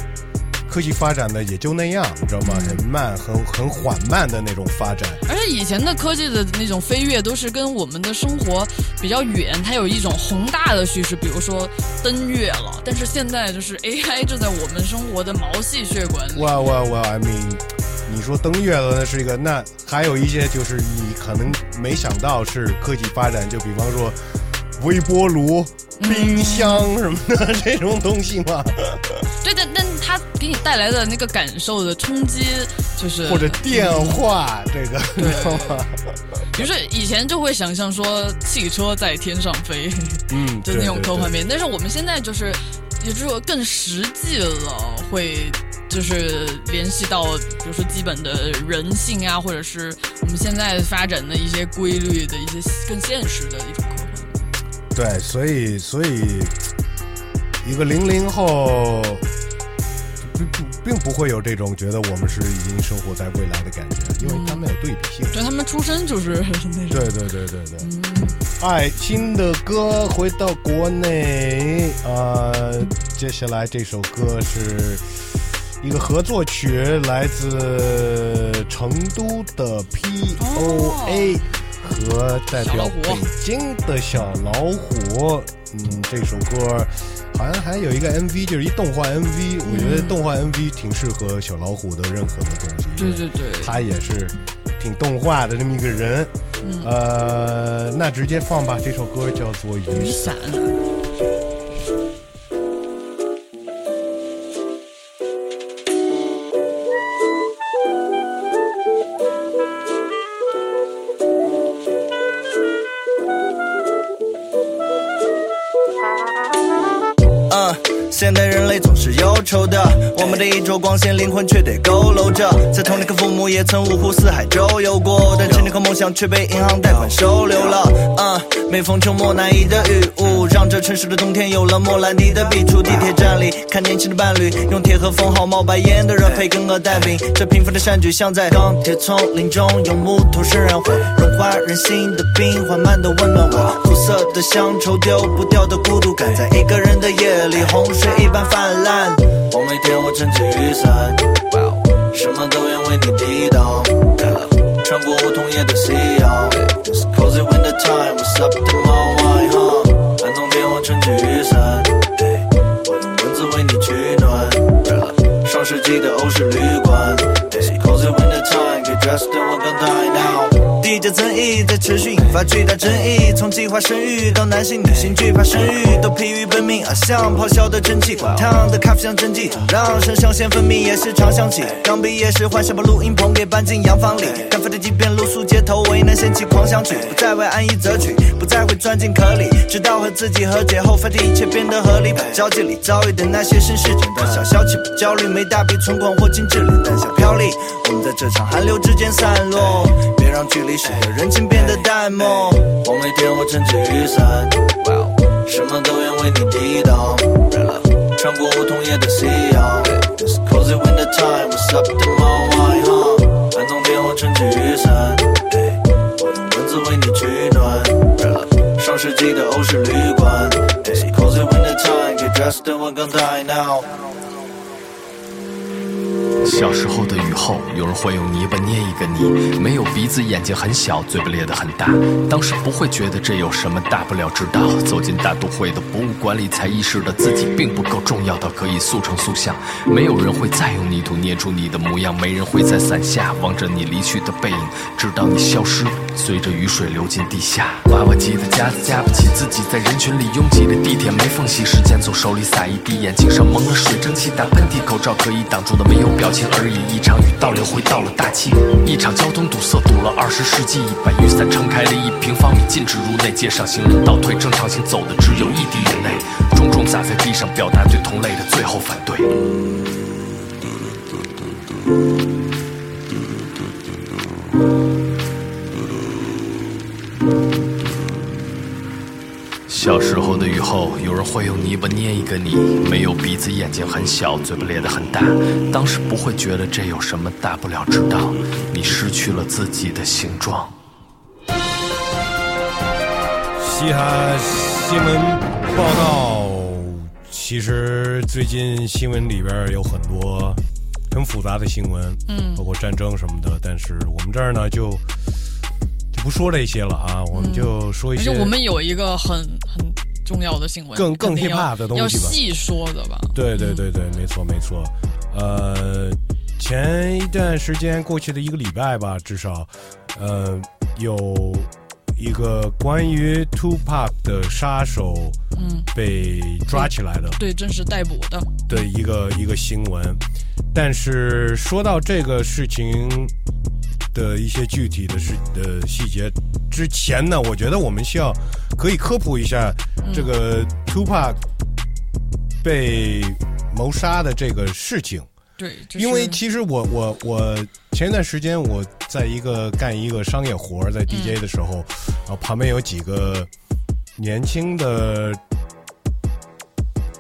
S4: 科技发展的也就那样，你知道吗？很慢、很很缓慢的那种发展。
S5: 而且以前的科技的那种飞跃都是跟我们的生活比较远，它有一种宏大的叙事，比如说登月了。但是现在就是 AI 就在我们生活的毛细血管里。
S4: 哇哇哇！I mean，你说登月了那是一个，那还有一些就是你可能没想到是科技发展，就比方说微波炉、冰箱什么的这种东西嘛，
S5: 对，但但它给你带来的那个感受的冲击，就是
S4: 或者电话这个，你
S5: 对
S4: 知道吗？
S5: 比如说以前就会想象说汽车在天上飞，
S4: 嗯，
S5: 就那种科幻片。但是我们现在就是，也就是说更实际了，会就是联系到，比如说基本的人性啊，或者是我们现在发展的一些规律的一些更现实的一种科幻。
S4: 对，所以所以一个零零后。并并并不会有这种觉得我们是已经生活在未来的感觉，因为他们有对比性。
S5: 对他们出生就是那种。
S4: 对对对对对。爱听的歌回到国内，呃，接下来这首歌是一个合作曲，来自成都的 POA 和代表北京的小老虎。嗯，这首歌好像还有一个 MV，就是一动画 MV。我觉得动画 MV 挺适合小老虎的任何的东西。
S5: 对对对，
S4: 他也是挺动画的这么一个人。
S5: 嗯、
S4: 呃，那直接放吧，这首歌叫做《雨伞》。
S13: 现代人类总是有忧愁的，我们的一周光鲜灵魂却得佝偻着。在同一个父母也曾五湖四海周游过，但执念和梦想却被银行贷款收留了。嗯，每逢秋末难抑的雨雾，让这城市的冬天有了莫兰迪的笔触。地铁站里看年轻的伴侣，用铁盒封好冒白烟的热培根和蛋饼。这平凡的善举像在钢铁丛林中用木头生燃火，融化人心的冰，缓慢的温暖我。苦涩的乡愁，丢不掉的孤独感，在一个人的夜里，洪水一般泛滥。我每天我撑起雨伞，什么都愿为你抵挡。穿过梧桐叶的夕阳，It's cozy winter time, what's up to my wine？哈，寒冬天我撑起雨伞，我用文字为你取暖。上世纪的欧式旅馆，It's cozy winter time, get dressed and we're gonna die now。地界争议在持续引发巨大争议，从计划生育到男性女性惧怕生育，都疲于奔命，啊，像咆哮的蒸汽，滚烫的咖啡像蒸汽，让肾上腺分泌也是常响起。刚毕业时幻想把录音棚给搬进洋房里，但飞的即便露宿街头，未能掀起狂想曲，不再为安逸择取，不再会钻进壳里，直到和自己和解后，发现一切变得合理。把交际里遭遇的那些身世简单，小消气不焦虑，没大笔存款或精致脸蛋小飘丽，我们在这场寒流之间散落，让距离使得人情变得淡漠。我每天我撑起雨伞，什么都愿为你抵激动。穿过梧桐叶的夕阳，It's cozy winter time, was up the mountain huh？寒冬天后撑起雨伞，我用文字为你取暖。上世纪的欧式旅馆，It's cozy winter time, get dressed and welcome time now。
S14: 小时候的雨后，有人会用泥巴捏一个你，没有鼻子，眼睛很小，嘴巴咧得很大。当时不会觉得这有什么大不了，直到走进大都会的博物馆里，才意识到自己并不够重要到可以塑成塑像。没有人会再用泥土捏出你的模样，没人会在伞下望着你离去的背影，直到你消失，随着雨水流进地下。娃娃机的夹子夹不起自己，在人群里拥挤的地铁没缝隙，时间从手里洒一地，眼睛上蒙了水蒸气，打喷嚏，口罩可以挡住的没有表情而已。一场雨倒流回到了大庆，一场交通堵塞堵了二十世纪，一把雨伞撑开了一平方米，禁止入内。街上行人倒退，正常行走的只有一滴眼泪，重重洒在地上，表达对同类的最后反对。小时候的雨后，有人会用泥巴捏一个你，没有鼻子，眼睛很小，嘴巴咧得很大。当时不会觉得这有什么大不了，直到你失去了自己的形状。
S4: 嘻哈新闻报道，其实最近新闻里边有很多很复杂的新闻，
S5: 嗯
S4: 包括战争什么的。但是我们这儿呢，就就不说这些了啊，我们就说一些。
S5: 而且我们有一个很很重要的新闻，
S4: 更更
S5: 肯定要
S4: hip-hop 的东西吧
S5: 要细说的吧？
S4: 对对对对，没错没错。呃，前一段时间过去的一个礼拜吧，至少，呃，有一个关于 Tupac 的杀手，
S5: 嗯，
S4: 被抓起来的，
S5: 对，正式逮捕的。
S4: 对一个一个新闻。但是说到这个事情的一些具体的事的细节。之前呢，我觉得我们需要可以科普一下这个 Tupac 被谋杀的这个事情。
S5: 对，
S4: 因为其实我我我前一段时间我在一个干一个商业活儿在 DJ 的时候，然后旁边有几个年轻的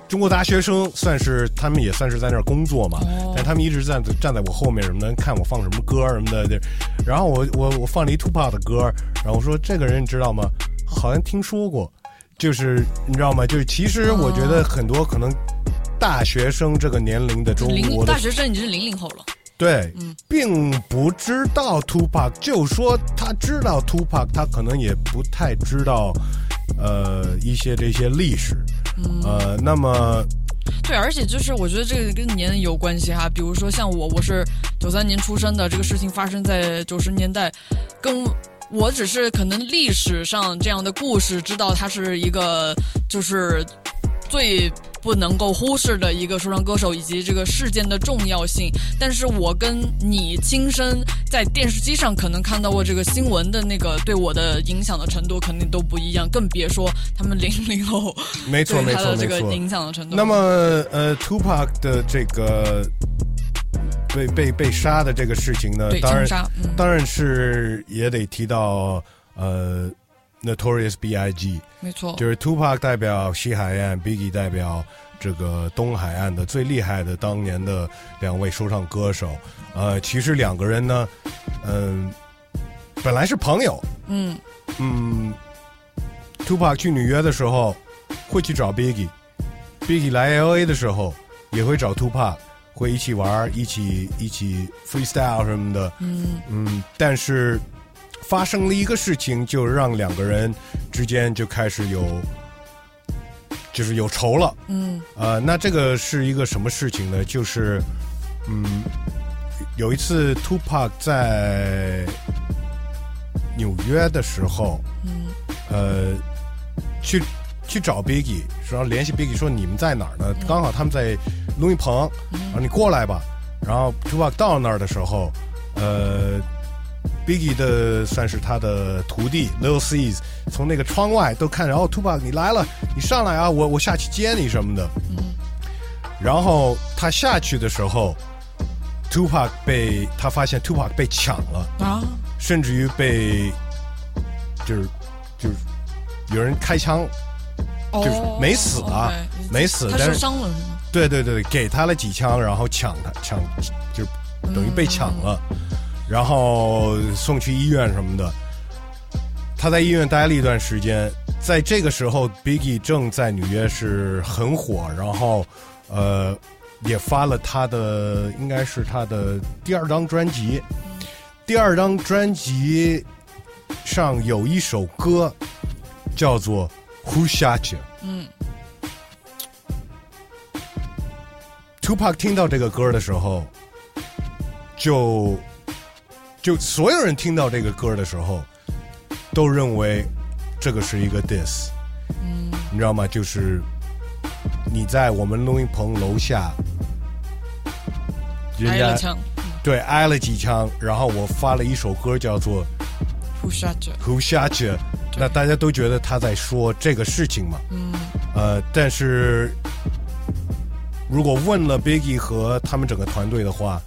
S4: 中国大学生，算是他们也算是在那儿工作嘛，但他们一直站在站在我后面什么的，看我放什么歌什么的。然后我我我放了一 Tupac 的歌，然后我说这个人你知道吗？好像听说过，就是你知道吗？就是其实我觉得很多可能大学生这个年龄的中国的
S5: 大学生已经是零零后了。
S4: 对，并不知道 Tupac，就说他知道 Tupac，他可能也不太知道，呃，一些这些历史，呃，那么
S5: 对，而且就是我觉得这个跟年龄有关系哈。比如说像我，我是九三年出生的，这个事情发生在九十年代，跟我只是可能历史上这样的故事知道它是一个就是最不能够忽视的一个说唱歌手以及这个事件的重要性。但是我跟你亲身在电视机上可能看到过这个新闻的那个对我的影响的程度肯定都不一样，更别说他们零零后
S4: 没错没错没错，
S5: 个影响的程度。
S4: 那么呃，Tupac 的这个被被被杀的这个事情呢
S5: 对，
S4: 当然当然是也得提到呃，Notorious B.I.G。
S5: 没错，
S4: 就是 Tupac 代表西海岸，Biggie 代表这个东海岸的最厉害的当年的两位说唱歌手。呃，其实两个人呢，嗯、本来是朋友，
S5: 嗯
S4: 嗯，Tupac 去纽约的时候会去找 Biggie，Biggie 来 L.A. 的时候也会找 Tupac，会一起玩，一起一起 freestyle 什么的。
S5: 嗯
S4: 嗯，但是发生了一个事情，就让两个人之间就开始有，就是有仇了。
S5: 嗯
S4: 呃，那这个是一个什么事情呢？就是，嗯，有一次 Tupac 在纽约的时候，
S5: 嗯
S4: 呃，去去找 Biggie，然后联系 Biggie 说你们在哪儿呢？刚好他们在录音棚，然后你过来吧。然后 Tupac 到那儿的时候，呃，Biggie 的算是他的徒弟 Lil Cease 从那个窗外都看着，哦，Tupac 你来了，你上来啊，我我下去接你什么的。然后他下去的时候，Tupac 被他发现 Tupac 被抢了。
S5: 啊，
S4: 甚至于被就是就是有人开枪就是
S5: 哦
S4: 没死啊没死，
S5: 他
S4: 但是
S5: 受伤了是吗？
S4: 对对对，给他了几枪，然后抢他抢，就等于被抢了，然后送去医院什么的。他在医院待了一段时间，在这个时候，Biggie 正在纽约是很火，然后呃也发了他的应该是他的第二张专辑，第二张专辑上有一首歌叫做《Who Shot You》。
S5: 嗯
S4: Tupac 听到这个歌的时候，就就所有人听到这个歌的时候，都认为这个是一个 diss，
S5: 嗯，
S4: 你知道吗？就是你在我们录音棚楼下，人家
S5: 挨了枪
S4: 对挨了几枪，然后我发了一首歌叫做
S5: ，Who shot
S4: you？Who Shot You，那大家都觉得他在说这个事情嘛。
S5: 嗯
S4: 呃，但是如果问了 Biggie 和他们整个团队的话，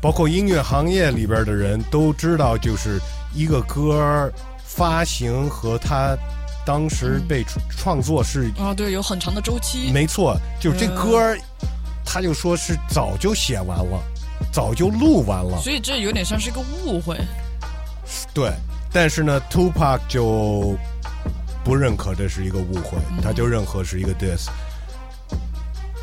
S4: 包括音乐行业里边的人都知道，就是一个歌发行和他当时被创作是
S5: 啊，对，有很长的周期。
S4: 没错，就是这歌儿他就说是早就写完了，早就录完了。
S5: 所以这有点像是一个误会。
S4: 对，但是呢，Tupac 就不认可这是一个误会，他就认可是一个 diss，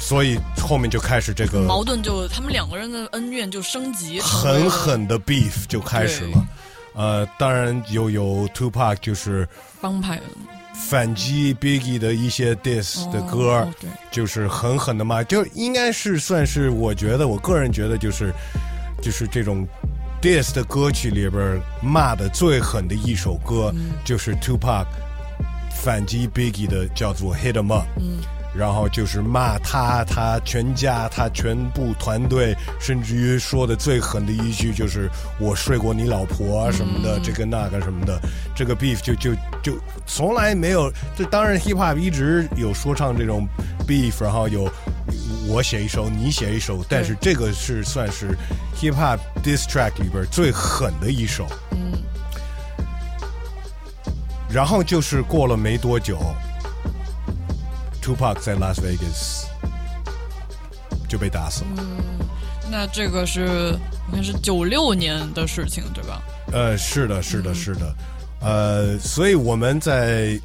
S4: 所以后面就开始这个
S5: 矛盾就他们两个人的恩怨就升级，
S4: 狠狠的 beef 就开始了。呃，当然有有 Two Pack 就是
S5: 帮派。
S4: 反击 Biggie 的一些 diss 的歌，
S5: 哦对
S4: 就是狠狠的骂，就应该是算是我觉得，我个人觉得就是就是这种 diss 的歌曲里边骂的最狠的一首歌，就是 Two Pack 反击 Biggie 的叫做 Hit 'Em Up。
S5: 嗯
S4: 然后就是骂他，他全家，他全部团队，甚至于说的最狠的一句就是“我睡过你老婆啊什么的，这个那个什么的”，这个 beef 就就就从来没有。这当然 hip hop 一直有说唱这种 beef，然后有我写一首，你写一首，但是这个是算是 hip hop diss track 里边最狠的一首。
S5: 嗯
S4: 然后就是过了没多久，Tupac 在 Las Vegas 就被打死了。
S5: 那这个是我看是九六年的事情，对吧？
S4: 呃，是的，是的，是的，呃，所以我们在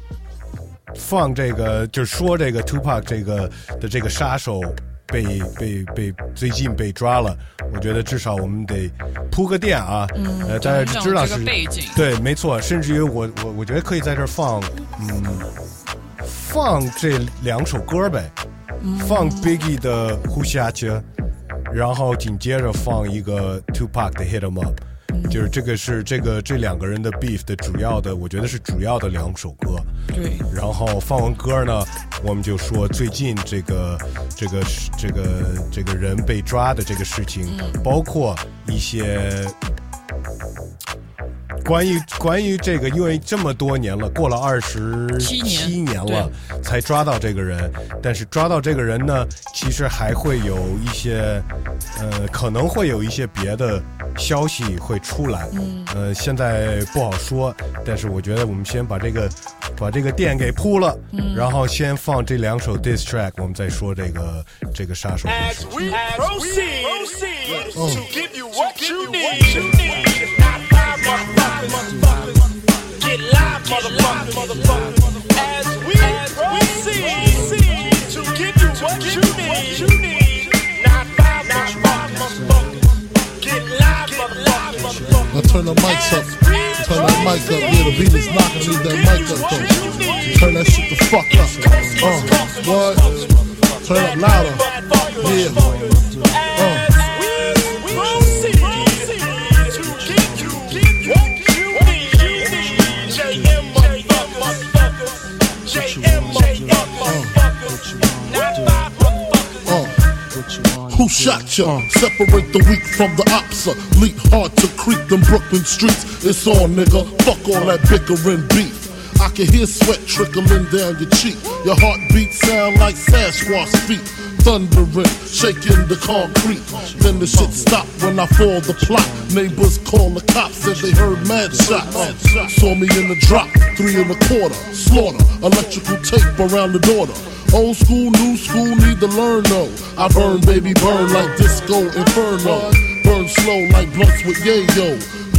S4: 放这个，就是说这个 Tupac 这个的这个杀手被被被最近被抓了，我觉得至少我们得铺个垫啊，
S5: 嗯
S4: 呃，大家知道是
S5: 背景
S4: 对，没错，甚至于我我我觉得可以在这儿放，嗯，放这两首歌呗，
S5: 嗯。
S4: 放 Biggie 的 Who Shot You，然后紧接着放一个 Tupac 的 Hit 'Em Up，就是这个是这个这两个人的 beef 的主要的，我觉得是主要的两首歌。
S5: 对，
S4: 然后放完歌呢，我们就说最近这个这个这个这个人被抓的这个事情，包括一些关于关于这个，因为这么多年了，过了二十
S5: 七年。
S4: 了才抓到这个人，但是抓到这个人呢，其实还会有一些呃，可能会有一些别的消息会出来，
S5: 嗯。
S4: 呃，现在不好说，但是我觉得我们先把这个把这个店给铺了，
S5: 嗯。
S4: 然后先放这两首 diss track，我们再说这个这个杀手的事。
S1: We proceed, proceed to give you what you need. Get live, motherfuckers. As we proceed to give you what you need. Not five, not five, motherfuckers. Get live, motherfuckers.
S15: Now turn the mics up. Turn that mic up. Yeah, the beat is knocking. Need that mic up though. Turn that shit the fuck up. Uh, what? Turn it louder. Yeah. Uh. Who shot ya? Separate the weak from the opsa. Uh, leap hard to creep them Brooklyn streets. It's on, nigga. Fuck all that bickering beef. I can hear sweat trickling down your cheek. Your heartbeat sound like Sasquatch feet. Thundering, shaking the concrete. Then the shit stopped when I fall the plot. Neighbors call the cops, said they heard mad shots. Saw me in the drop, three and a quarter, slaughter, electrical tape around the daughter. Old school, new school, need to learn though. I burn, baby, burn like disco inferno. Burn slow like blunts with yayo.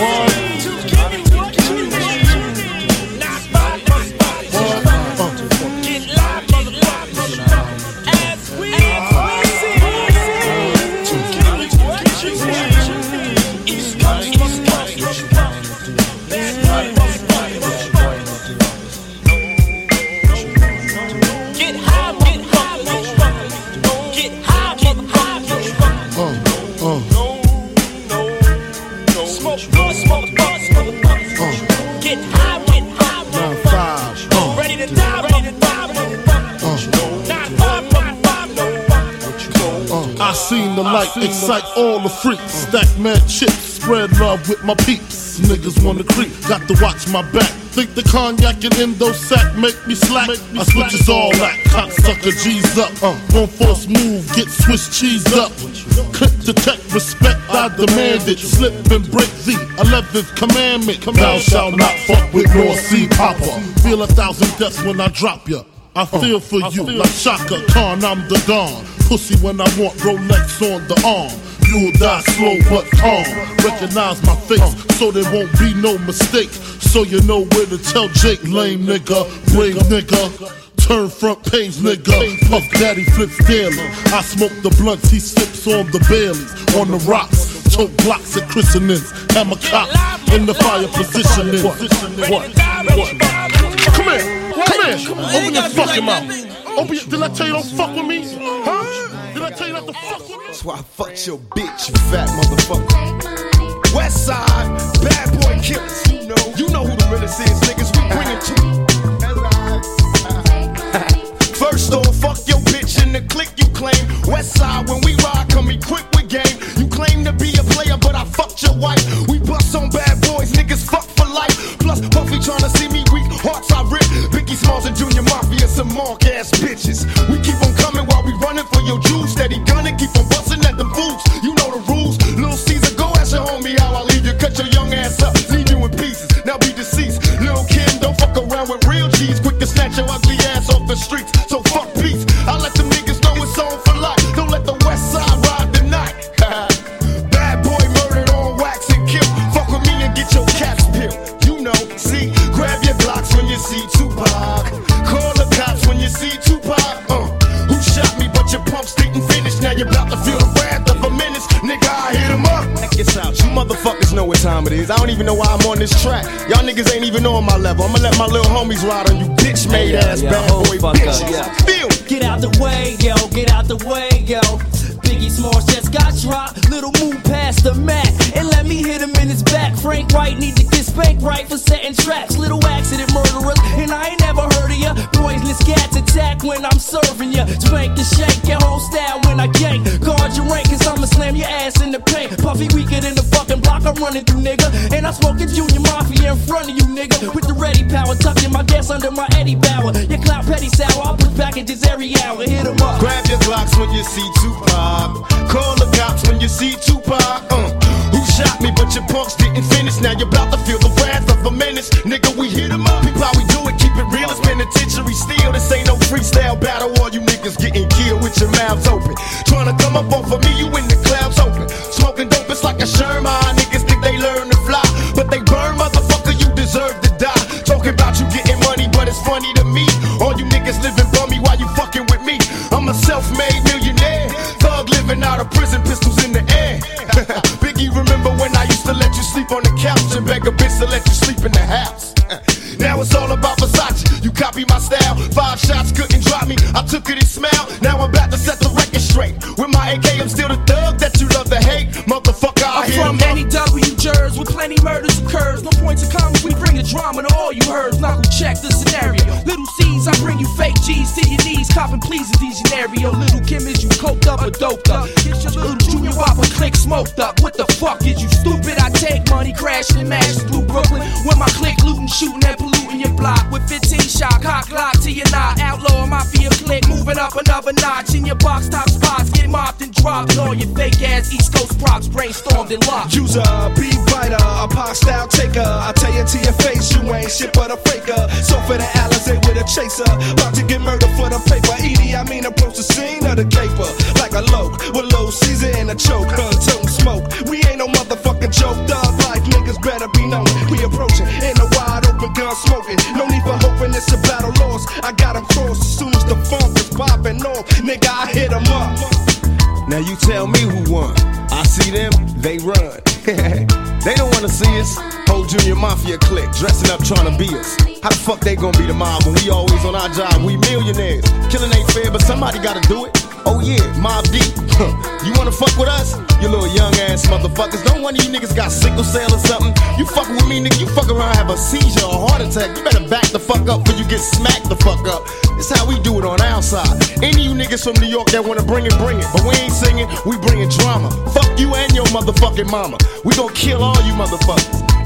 S15: One. Excite all the freaks. Stack mad chips, spread love with my peeps. Niggas wanna creep, got to watch my back. Think the cognac and endo sack make me slack. I switches all that, cocksucker G's up. Uh, one force move, get Swiss cheese up. Click detect respect, I demand it. Slip and break the 11th commandment. Thou shalt not fuck with North Sea Papa. Feel a thousand deaths when I drop ya. I feel for you like Shaka Khan, I'm the Don. Pussy when I want Rolex on the arm. You'll die slow but calm. Recognize my face so there won't be no mistake. So you know where to tell Jake, lame nigga, brave nigga. Turn front page, nigga. Puff Daddy flips daily. I smoke the blunts, he sips on the Baileys. On the rocks, choke blocks and christenings. Hammer cop in the fire positioning. What? What? What? Come here, come here. Open your fucking mouth. Open your, did I tell you don't fuck with me? Tell you not to fuck with me?
S16: That's why I fucked your bitch, you fat motherfucker. West side, bad boy killers. You know, you know who the realest is, niggas. We bring it to. First off, fuck your bitch in the clique you claim. West side, when we ride, come equipped with game. You claim to be a player, but I fucked your wife. We bust on bad boys, niggas fuck for life. Plus, Puffy trying to see me weak, hearts I rip. Biggie Smalls and Junior Mafia, some mark ass bitches. We it is. I don't even know why I'm on this track. Y'all niggas ain't even on my level. I'ma let my little homies ride on you bitch made ass bad boy bitches. Feel
S17: Get out the way, yo, get out the way, yo. Biggie Smalls just got dropped. Little move past the Mac and let me hit him in his back. Frank Wright need to get spanked right for setting traps. Little accident murderers, and I ain't never heard of ya. Poisonous cats attack when I'm serving ya. Spank and shake your whole style when I gank. Guard your rank, cause I'ma slam your ass in the paint. Puffy weaker than the fucking block I'm running through, nigga. And I'm smoking Junior Mafia in front of you, nigga. With the ready power, tucking my gas under my Eddie Bauer. Your clout petty sour, I'll put packages every hour. Hit 'em up.
S16: Grab your Glocks when you see Tupac. Call the cops when you see Tupac. Uh, who shot me, but your punks didn't finish. Now you're about to feel the wrath of a menace. Nigga, we hit 'em up. Freestyle battle. All you niggas getting killed with your mouths open. Trying to come up off of me, you in the clouds open. Smoking dope, it's like a Sherman. Niggas think they learn to fly, but they burn, motherfucker. You deserve to die. Talking about you getting money, but it's funny to me. All you niggas living bummy while you fucking with me. I'm a self-made millionaire. Thug living out of prison, pistols in the air. Biggie, remember when I used to let you sleep on the couch and beg a bitch to let you sleep in the house? Now it's all about Versace. You copy my style. Took it and smiled. Now I'm about to set the record straight. With my AK, I'm still the thug that you love to hate. Motherfucker, I
S17: I'm from
S16: them.
S17: any W jurors with plenty murders occurs. No points of comments, we bring the drama to all you heard. Knuckle check the scenario. Little C's, I bring you fake G's to your knees. Copping please in these scenario. Little Kim is you coked up or doped up. Get your little junior whopper click smoked up. What the fuck is you stupid? I take money, crashing and mashing through Brooklyn. With my click looting, shooting and polluting your block. With 15 shot, cock lock to your knot. Outlaw mafia click, moving up another notch. In your box top spots, get mopped and dropped. All your fake ass East Coast props brainstormed and locked.
S16: User, beat writer, a pop style taker. I tell you to your face, you ain't shit but a faker. So for the Alizé with a chaser, about to get murdered for the paper. Edie, I mean approach the scene of the caper like a loke with low season and a choke. Huh, toting smoke. We ain't no motherfucking joke. Dog life niggas better be known. Smoking. No need for hoping it's a battle lost. I got 'em crossed as soon as the funk is popping off. Nigga, I hit 'em up. Now you tell me who won. I see them, they run. see us. Whole junior mafia clique dressing up trying to be us. How the fuck they gonna be the mob when we always on our job? We millionaires. Killing ain't fair, but somebody gotta do it. Oh yeah, Mob D. you wanna fuck with us? You little young ass motherfuckers. Don't one of you niggas got sickle cell or something. You fucking with me, nigga. You fuck around, have a seizure or heart attack. You better back the fuck up before you get smacked the fuck up. This how we do it on our side. Any of you niggas from New York that wanna bring it, bring it. But we ain't singing, we bringing drama. Fuck you and your motherfucking mama. We gon' kill all you motherfuckers.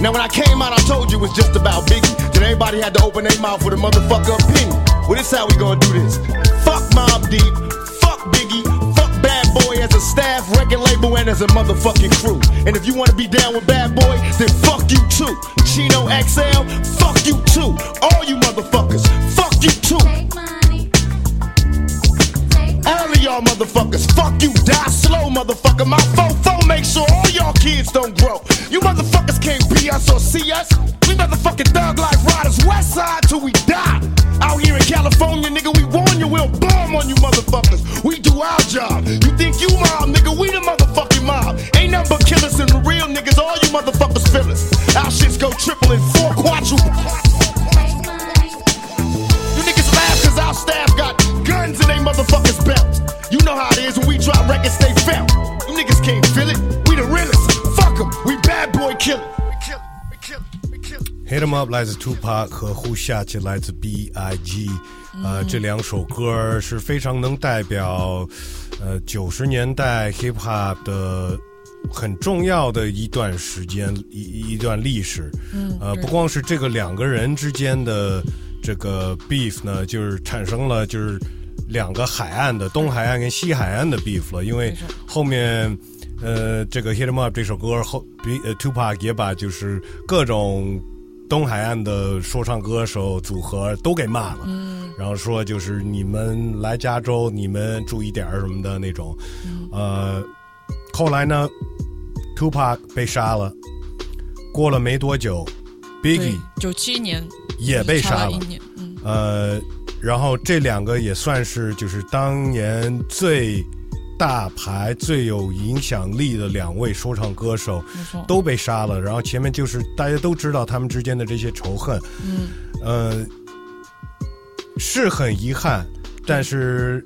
S16: Now when I came out, I told you it was just about Biggie. Then everybody had to open their mouth with a motherfucker opinion. Well, this how we gonna do this. Fuck Mob Deep, fuck Biggie, fuck Bad Boy as a staff, record label, and as a motherfucking crew. And if you wanna be down with Bad Boy, then fuck you too. Chino XL, fuck you too. All you motherfuckers, fuck you too. All of y'all motherfuckers, fuck you, die slow, motherfucker. My fofo make sure all y'all kids don't grow. You motherfuckers can't be us or see us. We motherfucking thug like riders, west side till we die. Out here in California, nigga, we warn you, we'll bomb on you motherfuckers. We do our job. You think you mob, nigga, we the motherfucking mob. Ain't nothing but killers and the real niggas, all you motherfuckers feel us. Our shits go triple and four quadruple. You niggas laugh cause our staff got guns in they motherfuckers know how it is when we drop records, they felt. You niggas can't feel it. We the realest. Fuck. We bad boy killer.
S4: Hit 'em up 来自 Tupac 和 Who 下去来自 B.I.G，呃，这两首歌是非常能代表呃九十年代 hip hop 的很重要的一段时间一一段历史。呃，不光是这个两个人之间的这个 beef 呢，就是产生了就是两个海岸的东海岸跟西海岸的 beef 了，因为后面。呃，这个《Hit 'Em Up》这首歌后，比呃 Tupac 也把就是各种东海岸的说唱歌手组合都给骂了，
S5: 嗯，
S4: 然后说就是你们来加州，你们注意点儿什么的那种。呃，后来呢，Tupac 被杀了，过了没多久，Biggie
S5: 九七年
S4: 也被杀了。呃，然后这两个也算是就是当年最大牌、最有影响力的两位说唱歌手，都被杀了。然后前面就是大家都知道他们之间的这些仇恨，
S5: 嗯，
S4: 呃，是很遗憾，但是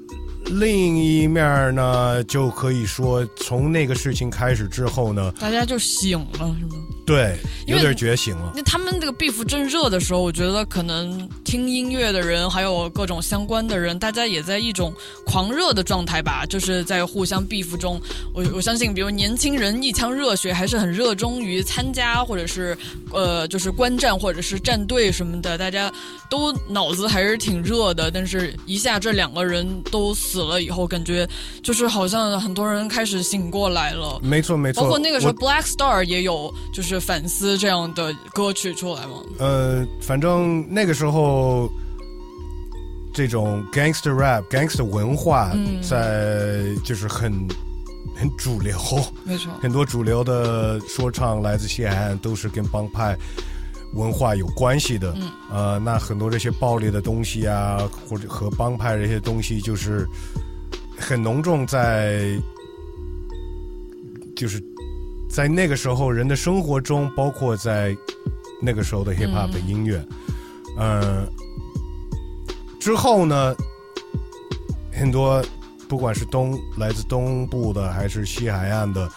S4: 另一面呢，就可以说从那个事情开始之后呢，
S5: 大家就醒了，是吗？
S4: 对，有点觉醒了。
S5: 那他们这个 beef 正热的时候，我觉得可能听音乐的人，还有各种相关的人，大家也在一种狂热的状态吧，就是在互相 beef 中。我我相信，比如年轻人一腔热血，还是很热衷于参加，或者是呃，就是观战或者是战队什么的，大家都脑子还是挺热的。但是一下这两个人都死了以后，感觉就是好像很多人开始醒过来了。
S4: 没错，没错。
S5: 包括那个时候，Black Star 也有就是反思这样的歌曲出来吗。
S4: 呃，反正那个时候，这种 gangster rap、gangster 文化
S5: 嗯
S4: 在就是很很主流，
S5: 没错
S4: 很多主流的说唱来自西海岸都是跟帮派文化有关系的。
S5: 嗯
S4: 呃，那很多这些暴力的东西啊，或者和帮派这些东西，就是很浓重在，就是在那个时候人的生活中，包括在那个时候的 hip hop 的音乐，嗯、之后呢，很多不管是东来自东部的还是西海岸的，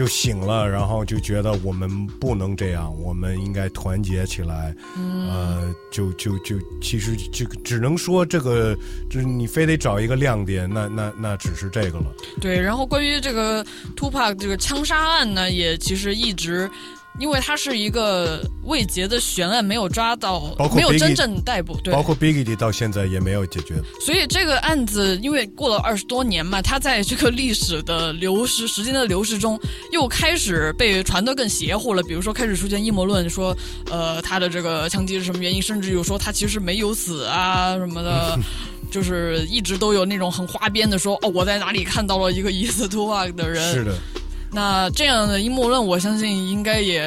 S4: 就醒了，然后就觉得我们不能这样，我们应该团结起来。
S5: 嗯
S4: 呃，就就就其实就只能说这个，就是你非得找一个亮点，那那那只是这个了。
S5: 对，然后关于这个 Tupac 这个枪杀案呢，也其实一直。因为他是一个未结的悬案，没有抓到
S4: 包，括
S5: 没有真正逮捕，对，
S4: 包括 Biggie 到现在也没有解决。
S5: 所以这个案子，因为过了二十多年嘛，它在这个历史的流失、时间的流逝中，又开始被传得更邪乎了。比如说，开始出现阴谋论，说，呃，他的这个枪击是什么原因，甚至有说他其实没有死啊什么的。就是一直都有那种很花边的说，哦，我在哪里看到了一个疑似 Tupac 的人。
S4: 是的，
S5: 那这样的阴谋论，我相信应该也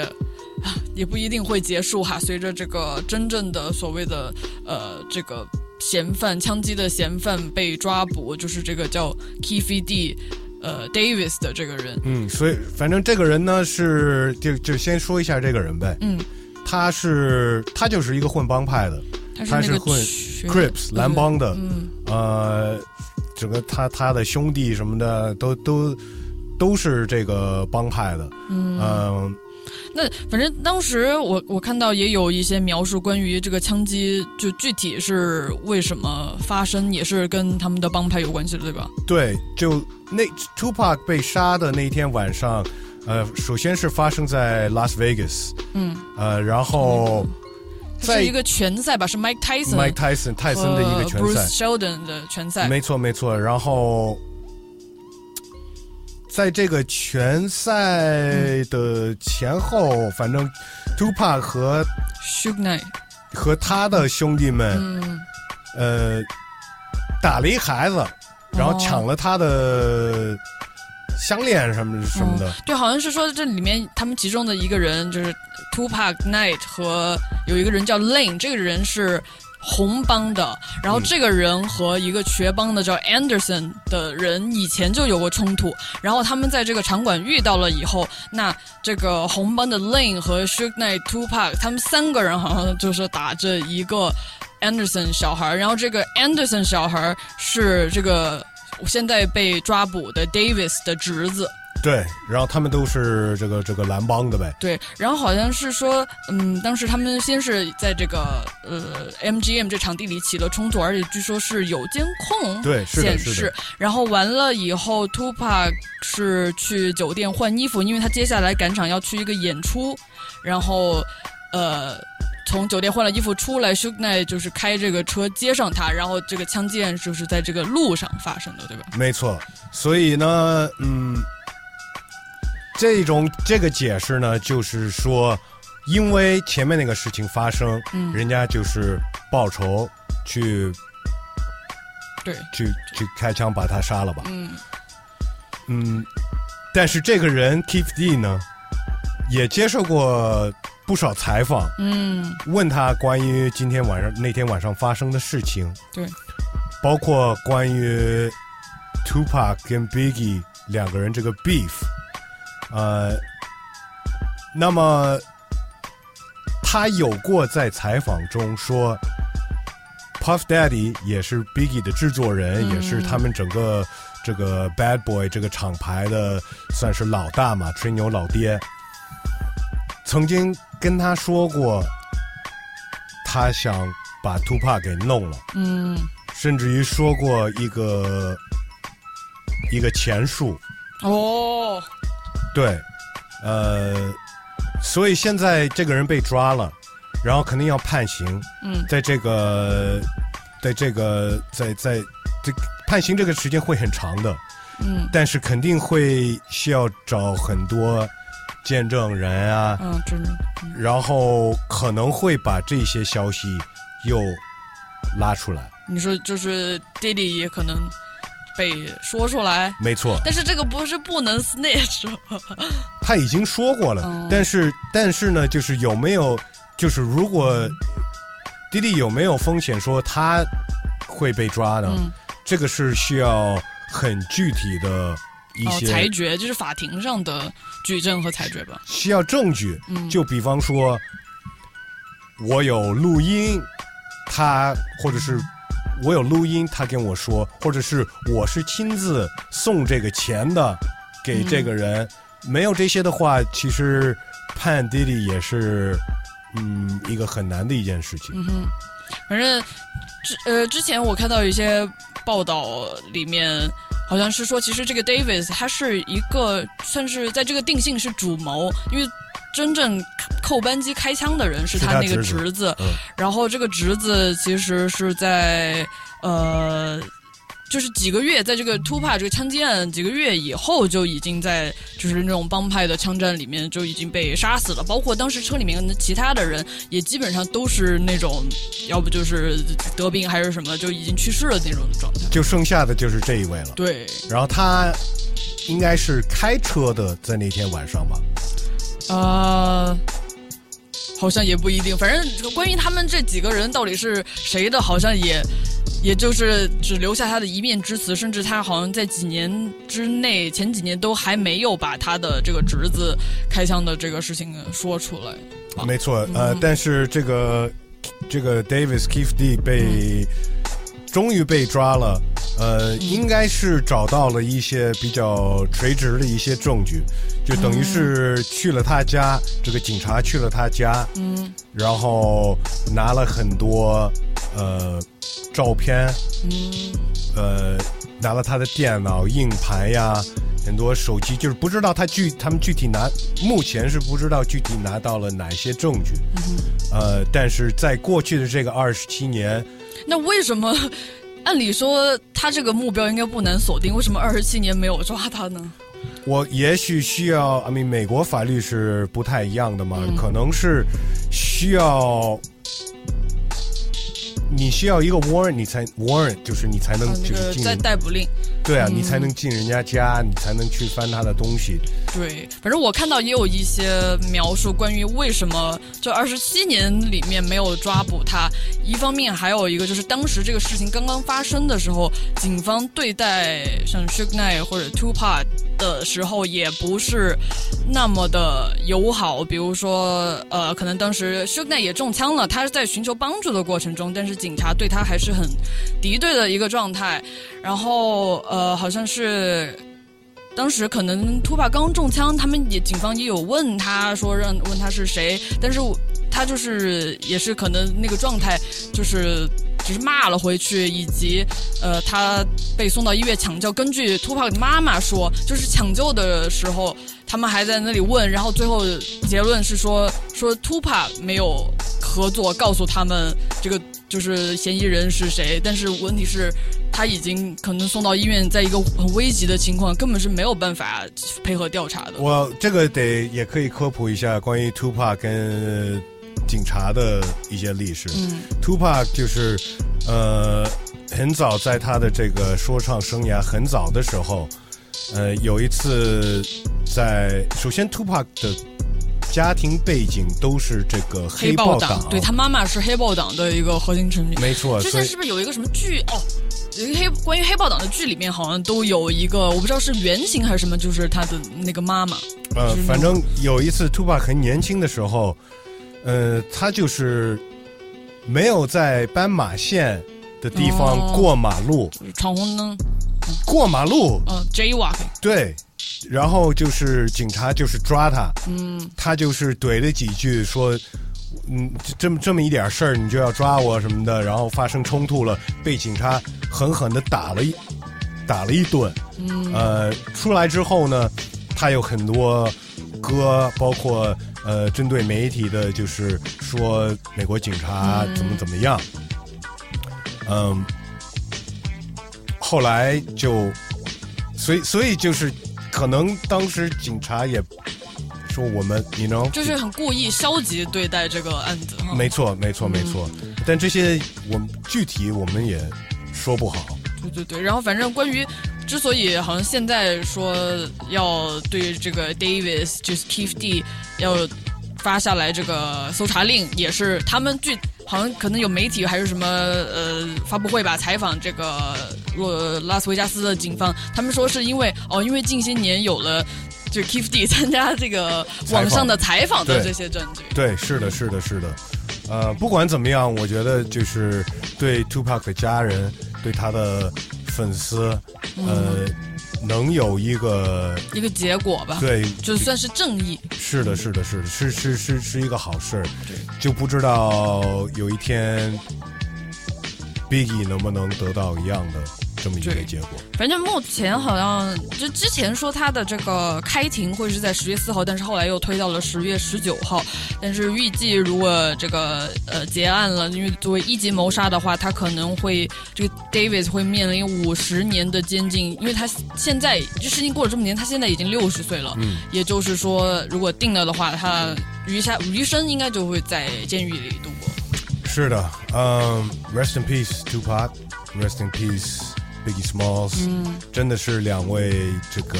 S5: 啊也不一定会结束哈。随着这个真正的所谓的呃这个嫌犯枪击的嫌犯被抓捕，就是这个叫 Keefe D 呃 Davis 的这个人，
S4: 嗯，所以反正这个人呢是就就先说一下这个人呗。
S5: 嗯，
S4: 他是他就是一个混帮派的，
S5: 他是那个
S4: 混
S5: 群
S4: Crips 蓝帮的，
S5: 嗯
S4: 呃，整个他他的兄弟什么的都都都是这个帮派的，
S5: 嗯。
S4: 嗯
S5: 那反正当时我我看到也有一些描述关于这个枪击，就具体是为什么发生，也是跟他们的帮派有关系的，对吧？
S4: 对，就那 Tupac 被杀的那一天晚上，呃，首先是发生在 Las Vegas，
S5: 嗯，
S4: 呃，然后在
S5: 是一个拳赛吧，是 Mike Tyson
S4: Mike Tyson 泰森的一个拳
S5: 和
S4: 赛
S5: Bruce Sheldon 的拳赛，
S4: 没错没错，然后。在这个拳赛的前后，反正 Tupac 和
S5: Suge Knight
S4: 和他的兄弟们，
S5: 嗯。
S4: 呃，打了一孩子，然后抢了他的项链什么什么的。
S5: 嗯对，好像是说这里面他们其中的一个人就是 Tupac Knight 和有一个人叫 Lane，这个人是红帮的，然后这个人和一个瘸帮的叫 Anderson 的人以前就有过冲突，然后他们在这个场馆遇到了以后，那这个红帮的 Lane 和 Suge Knight Tupac 他们三个人好像就是打着一个 Anderson 小孩，然后这个 Anderson 小孩是这个现在被抓捕的 Davis 的侄子。
S4: 对，然后他们都是这个这个蓝帮的呗。
S5: 对，然后好像是说，嗯，当时他们先是在这个呃 MGM 这场地里起了冲突，而且据说是有监控
S4: 对
S5: 显
S4: 是的
S5: 示。然后完了以后，Tupac 是去酒店换衣服，因为他接下来赶场要去一个演出，然后呃。从酒店换了衣服出来 s h u g Knight 就是开这个车接上他，然后这个枪击案就是在这个路上发生的，对吧？
S4: 没错，所以呢，嗯，这种这个解释呢，就是说，因为前面那个事情发生，
S5: 嗯。
S4: 人家就是报仇去
S5: 对，
S4: 去去开枪把他杀了吧。
S5: 嗯。
S4: 嗯，但是这个人 Keith D 呢，也接受过不少采访，
S5: 嗯，
S4: 问他关于今天晚上那天晚上发生的事情，
S5: 对，
S4: 包括关于 Tupac 跟 Biggie 两个人这个 beef，呃，那么他有过在采访中说，Puff Daddy 也是 Biggie 的制作人，
S5: 嗯
S4: 也是他们整个这个 Bad Boy 这个厂牌的算是老大嘛，吹牛老爹。曾经跟他说过，他想把 Tupac 给弄了，
S5: 嗯。
S4: 甚至于说过一个一个钱数，
S5: 哦，
S4: 对，呃，所以现在这个人被抓了，然后肯定要判刑，
S5: 嗯。
S4: 在这个，在这个，在在这判刑这个时间会很长的，
S5: 嗯。
S4: 但是肯定会需要找很多见证人啊，
S5: 嗯，真的，
S4: 然后可能会把这些消息又拉出来，
S5: 你说就是弟弟也可能被说出来，
S4: 没错，
S5: 但是这个不是不能 snitch，
S4: 他已经说过了，
S5: 嗯
S4: 但是但是呢，就是有没有，就是如果弟弟有没有风险说他会被抓呢？
S5: 嗯。
S4: 这个是需要很具体的一
S5: 哦，
S4: 些、
S5: 裁决就是法庭上的举证和裁决吧。
S4: 需要证据，
S5: 嗯。
S4: 就比方说，我有录音，他或者是我有录音，他跟我说，或者是我是亲自送这个钱的给这个人，没有这些的话，其实判弟弟也是嗯一个很难的一件事情。
S5: 嗯哼，反正之呃之前我看到一些报道里面。好像是说，其实这个 Davis 他是一个算是在这个定性是主谋，因为真正扣扳机开枪的人是他那个
S4: 侄
S5: 侄子，
S4: 嗯
S5: 然后这个侄子其实是在呃。就是几个月，在这个 Tupac 这个枪击案几个月以后，就已经在就是那种帮派的枪战里面就已经被杀死了。包括当时车里面的其他的人，也基本上都是那种，要不就是得病还是什么，就已经去世了那种状态。
S4: 就剩下的就是这一位了。
S5: 对，
S4: 然后他应该是开车的，在那天晚上吧。
S5: 呃，好像也不一定。反正关于他们这几个人到底是谁的，好像也也就是只留下他的一面之词，甚至他好像在几年之内，前几年都还没有把他的这个侄子开枪的这个事情说出来。
S4: 没错，呃，但是这个这个 Davis Keith D 被、终于被抓了，呃，应该是找到了一些比较垂直的一些证据，就等于是去了他家，这个警察去了他家，
S5: 嗯。
S4: 然后拿了很多呃照片，
S5: 嗯
S4: 呃，拿了他的电脑、硬盘呀，很多手机，就是不知道他具他们具体拿，目前是不知道具体拿到了哪些证据。呃，但是在过去的这个二十七年，
S5: 那为什么？按理说他这个目标应该不难锁定，为什么二十七年没有抓他呢？
S4: 我也许需要，I mean，美国法律是不太一样的嘛，可能是需要。你需要一个 warrant，你才 warrant 就是你才能就是进
S5: 个在逮捕令。
S4: 对啊，
S5: 嗯
S4: 你才能进人家家，你才能去翻他的东西。
S5: 对，反正我看到也有一些描述，关于为什么这二十七年里面没有抓捕他。一方面还有一个就是当时这个事情刚刚发生的时候，警方对待像 s h u g n i g h t 或者 Tupac 的时候也不是那么的友好。比如说，呃，可能当时 s h u g n i g h t 也中枪了，他是在寻求帮助的过程中，但是警察对他还是很敌对的一个状态。然后，呃，好像是。当时可能秃帕刚中枪，他们也警方也有问他说让问他是谁，但是他就是也是可能那个状态就是只是骂了回去，以及呃他被送到医院抢救。根据秃帕的妈妈说，就是抢救的时候他们还在那里问，然后最后结论是说说秃帕没有合作，告诉他们这个就是嫌疑人是谁，但是问题是。他已经可能送到医院，在一个很危急的情况，根本是没有办法配合调查的。
S4: 我这个得也可以科普一下关于 Tupac 跟警察的一些历史。
S5: 嗯
S4: ，Tupac 就是呃很早在他的这个说唱生涯很早的时候，呃有一次在首先 Tupac 的家庭背景都是这个
S5: 黑
S4: 豹
S5: 党，对他妈妈是黑豹党的一个核心成员。
S4: 没错，
S5: 之前是不是有一个什么剧？哦，有一个黑关于黑豹党的剧里面好像都有一个，我不知道是原型还是什么，就是他的那个妈妈。
S4: 呃反正有一次 Tupac 很年轻的时候，呃，他就是没有在斑马线的地方
S5: 哦
S4: 过马路，
S5: 闯红灯，
S4: 过马路，
S5: 呃，Jaywalking，
S4: 对，然后就是警察就是抓他，
S5: 嗯，
S4: 他就是怼了几句说。嗯，这么这么一点事儿，你就要抓我什么的，然后发生冲突了，被警察狠狠的打了一打了一顿。
S5: 嗯
S4: 呃，出来之后呢，他有很多歌，包括呃针对媒体的，就是说美国警察怎么怎么样。嗯，后来就，所以所以就是可能当时警察也说我们，你 know，
S5: 就是很故意消极对待这个案子。
S4: 没错，没错，没错。但这些我们具体我们也说不好。
S5: 对对对，然后反正关于之所以好像现在说要对这个 Davis 就是 Keith D 要发下来这个搜查令，也是他们据好像可能有媒体还是什么呃发布会吧，采访这个洛拉斯维加斯的警方，他们说是因为哦，因为近些年有了。就 Keith D 参加这个网上的采访的这些证据，
S4: 对，是的，是的，是的。呃，不管怎么样，我觉得就是对 Tupac 的家人，对他的粉丝，呃，能有一个
S5: 一个结果吧，
S4: 对
S5: 就算是正义。
S4: 是的，是的，是的，是是是是一个好事儿，就不知道有一天 Biggie 能不能得到一样的这么一个结果。
S5: 反正目前好像就之前说他的这个开庭会是在十月四号，但是后来又推到了十月十九号。但是预计如果这个呃结案了，因为作为一级谋杀的话，他可能会这个 Davis 会面临五十年的监禁，因为他现在这事情过了这么年，他现在已经六十岁了。
S4: 嗯，
S5: 也就是说，如果定了的话，他余下余生应该就会在监狱里度过。
S4: 是的，嗯、r e s t in peace Tupac，Rest in peace Biggie Smalls，、
S5: 嗯
S4: 真的是两位这个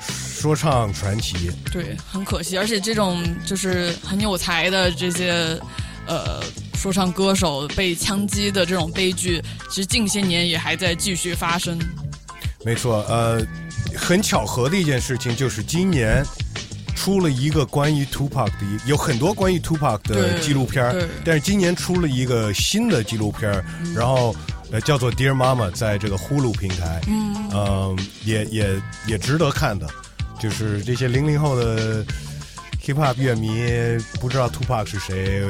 S4: 说唱传奇。
S5: 对，很可惜，而且这种就是很有才的这些呃说唱歌手被枪击的这种悲剧，其实近些年也还在继续发生。
S4: 没错，呃，很巧合的一件事情就是今年出了一个关于 Tupac 的一，有很多关于 Tupac 的纪录片
S5: 对
S4: 但是今年出了一个新的纪录片儿然后呃叫做 Dear Mama，在这个呼噜平台，
S5: 嗯
S4: 嗯，也也也值得看的，就是这些零零后的 hip hop 乐迷不知道 Tupac 是谁，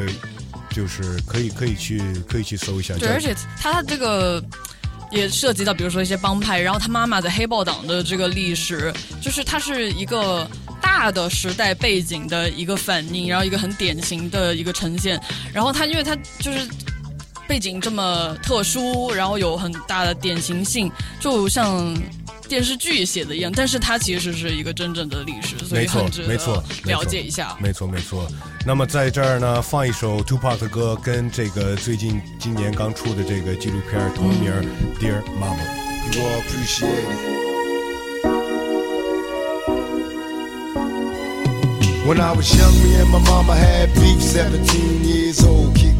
S4: 就是可以可以去可以去搜一下。
S5: 对，而且他这个也涉及到，比如说一些帮派，然后他妈妈的黑豹党的这个历史，就是它是一个大的时代背景的一个反应，然后一个很典型的一个呈现。然后他因为他就是。背景这么特殊，然后有很大的典型性，就像电视剧写的一样，但是它其实是一个真正的历史，所以
S4: 没错
S5: 很值，
S4: 没错
S5: 得，了解一下。
S4: 没错，没错。那么在这儿呢，放一首 Tupac 的歌，跟这个最近今年刚出的这个纪录片同名儿《Dear Mama》。
S18: You all appreciate it. When I was young, me and my mama had beef. 17 years old, kicked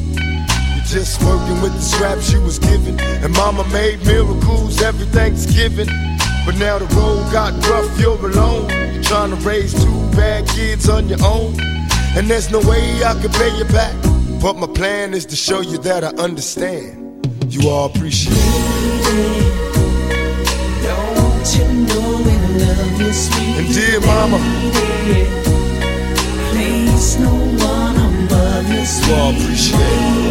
S18: Just working with the scraps you was given. And mama made miracles every Thanksgiving. But now the road got rough, you're alone. Trying to raise two bad kids on your own. And there's no way I can pay you back. But my plan is to show you that I understand. You all appreciate it.
S19: You know we love you, sweet
S18: And dear mama,
S19: Place no one above you,
S18: you all appreciate
S19: it.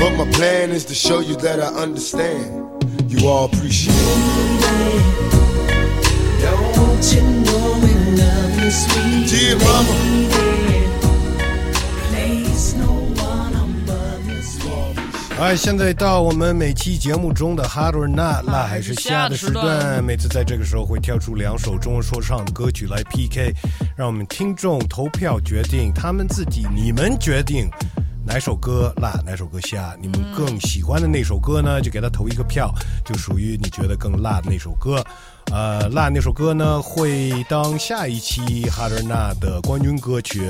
S18: But my plan is to show you that I understand. You all appreciate it.
S19: Don't you know we love you, sweet
S18: Dear mama.
S19: Place no one above you, sweet
S4: 哎，现在到我们每期节目中的 Hard or Not 辣还是虾的时段，每次在这个时候会挑出两首中文说唱的歌曲来 PK，让我们听众投票决定，他们自己你们决定哪首歌辣，哪首歌虾，你们更喜欢的那首歌呢，就给他投一个票，就属于你觉得更辣的那首歌。呃，辣那首歌呢会当下一期 Hard or Not 的冠军歌曲。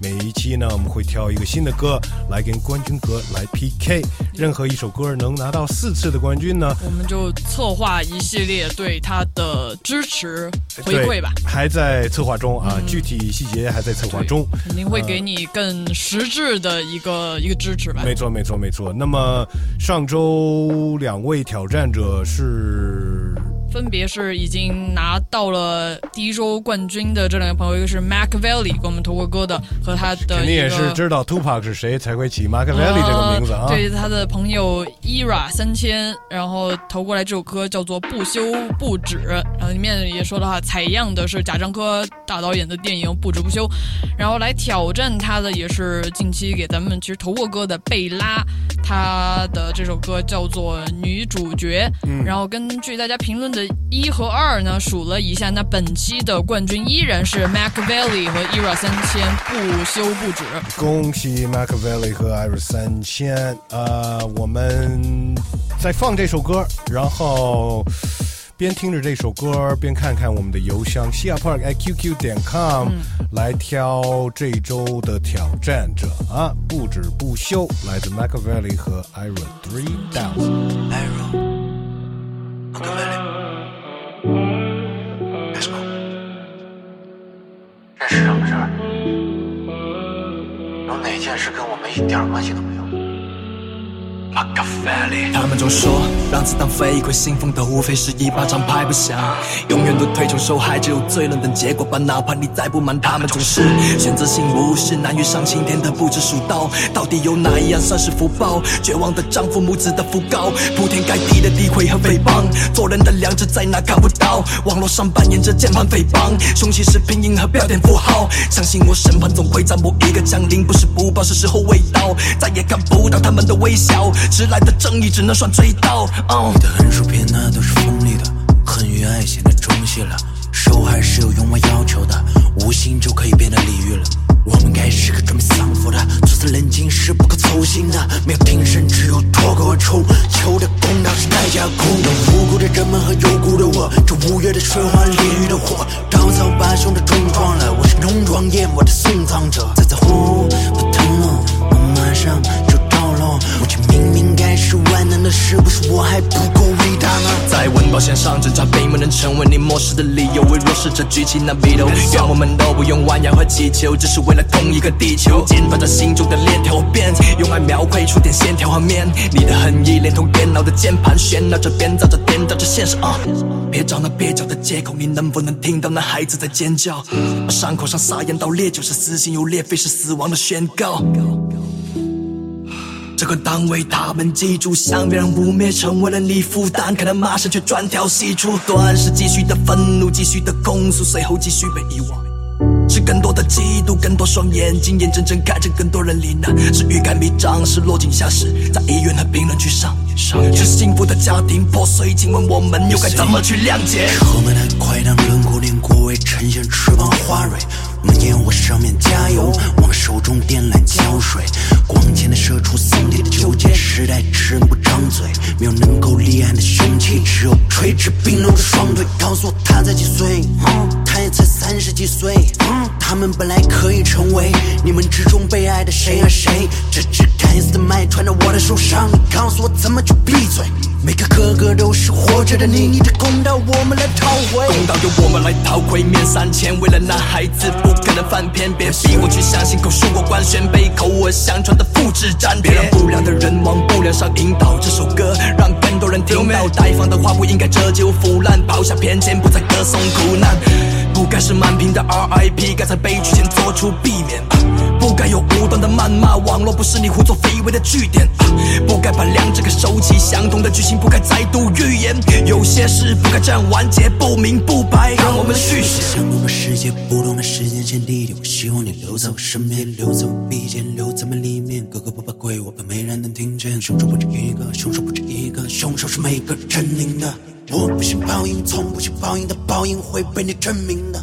S4: 每一期呢，我们会挑一个新的歌来跟冠军歌来 PK。任何一首歌能拿到四次的冠军呢，
S5: 我们就策划一系列对他的支持回
S4: 对
S5: 馈吧，
S4: 还在策划中啊，具体细节还在策划中。
S5: 肯定会给你更实质的一个一个支持吧。
S4: 没错，没错，没错。那么上周两位挑战者是
S5: 分别是已经拿到了第一周冠军的这两个朋友，一个是 Mac Valley 给我们投过歌的，和他的
S4: 肯定也是知道 Tupac 是谁才会起 Mac Valley 这个名字啊。
S5: 对，他的朋友 Era 三千，然后投过来这首歌叫做《不休不止》，然后里面也说的话，采样的是贾樟柯大导演的电影《不止不休》，然后来挑战他的也是近期给咱们其实投过歌的贝拉，他的这首歌叫做《女主角》，
S4: 嗯
S5: 然后根据大家评论的一和二呢，数了一下，那本期的冠军依然是 Mac Valley 和 Era 三千，不休不止。
S4: 恭喜 Machiavelli 和 Iris 三千。呃，我们在放这首歌，然后边听着这首歌，边看看我们的邮箱西亚 park at qq 点 com，、来挑这周的挑战者啊，不止不休，来自 Machiavelli 和 Iris Three Thousand。
S20: 这是什么事儿？有哪件事跟我们一点关系都没有？
S21: 他们总说让子弹飞，会兴奋的无非是一巴掌拍不响，永远都推崇受害，只有最冷的结果吧。哪怕你再不满，他们总是选择性无视，难于上青天的不知数刀，到底有哪一样算是福报？绝望的丈夫，母子的讣告，铺天盖地的诋毁和诽谤，做人的良知在哪看不到？网络上扮演着键盘诽谤，凶器是拼音和标点符号，相信我审判总会在某一个降临，不是不报，是时候未到，再也看不到他们的微笑，迟来的正义只能算追悼。哦
S22: 你的横竖撇捺都是锋利的，恨与爱显得中性了。受害是有用我要求的，无心就可以变得礼遇了。我们该时刻准备丧服的，做次冷静是不可操心的。没有庭审，只有脱口而出，求的公道是代价苦。让无辜的人们和有辜的我，这五月的水花，烈日的火，稻草把兄弟冲撞了。我是浓妆艳抹的送葬者，在在乎不疼了，我马上就到了。母亲明明该是万能的，是不是我还不够伟大呢？
S21: 在温饱线上挣扎，并没能成为你漠视的理由。为弱势者举起那 veto，愿我们都不用弯腰和祈求，只是为了同一个地球。剪断着心中的链条边，用爱描绘出点线条和面。你的恨意连同电脑的键盘喧闹着，编造着，颠倒着现实啊！别找那蹩脚的借口，你能不能听到那孩子在尖叫？把伤口上撒盐到，烈酒是撕心又裂肺是死亡的宣告。这个单位，他们记住，想别人污蔑成为了你负担，可能马上却专挑细处，短时继续的愤怒，继续的控诉，随后继续被遗忘。是更多的嫉妒，更多双眼睛眼睁睁看着更多人罹难，是欲盖弥彰，是落井下石，在医院和评论区上演，是幸福的家庭破碎。请问我们又该怎么去谅解？
S22: 车门的快当轮廓凝固，为呈现翅膀花蕊。我们烟火上面加油，往手中点燃胶水。光前的射出丧地的纠结，时代吃人不张嘴，没有能够立案的凶器，只有垂直冰冷的双腿。告诉我他才几岁？他也才三十几岁。他们本来可以成为你们之中被爱的谁啊谁？这支该死的麦穿着我的手上，你告诉我怎么就闭嘴？每个个个都是活着的你，你的公道我们来讨回。
S21: 公道由我们来讨回，面三千，为了男孩子不可能翻篇，别逼我去相信口述过官宣被口耳相传的复制粘贴。别让不良的人往不良上引导，这首歌让更多人听到。待放的话不应该折旧腐烂，抛下偏见，不再歌颂苦难。不该是满屏的 RIP，该在悲剧前做出避免。不该有无端的谩骂，网络不是你胡作非为的据点。不该把两者给收起，相同的剧情不该再度预言。有些事不该这样完结，不明不白，让我们续写。
S22: 相同的世界，不同的时间线地点，我希望你留在我身边，留在我笔尖，留在梦里面。哥哥不怕鬼，我怕没人能听见。凶手不止一个，凶手不止一个，凶手是每个狰狞的。我不信报应，从不信报应的报应会被你证明的。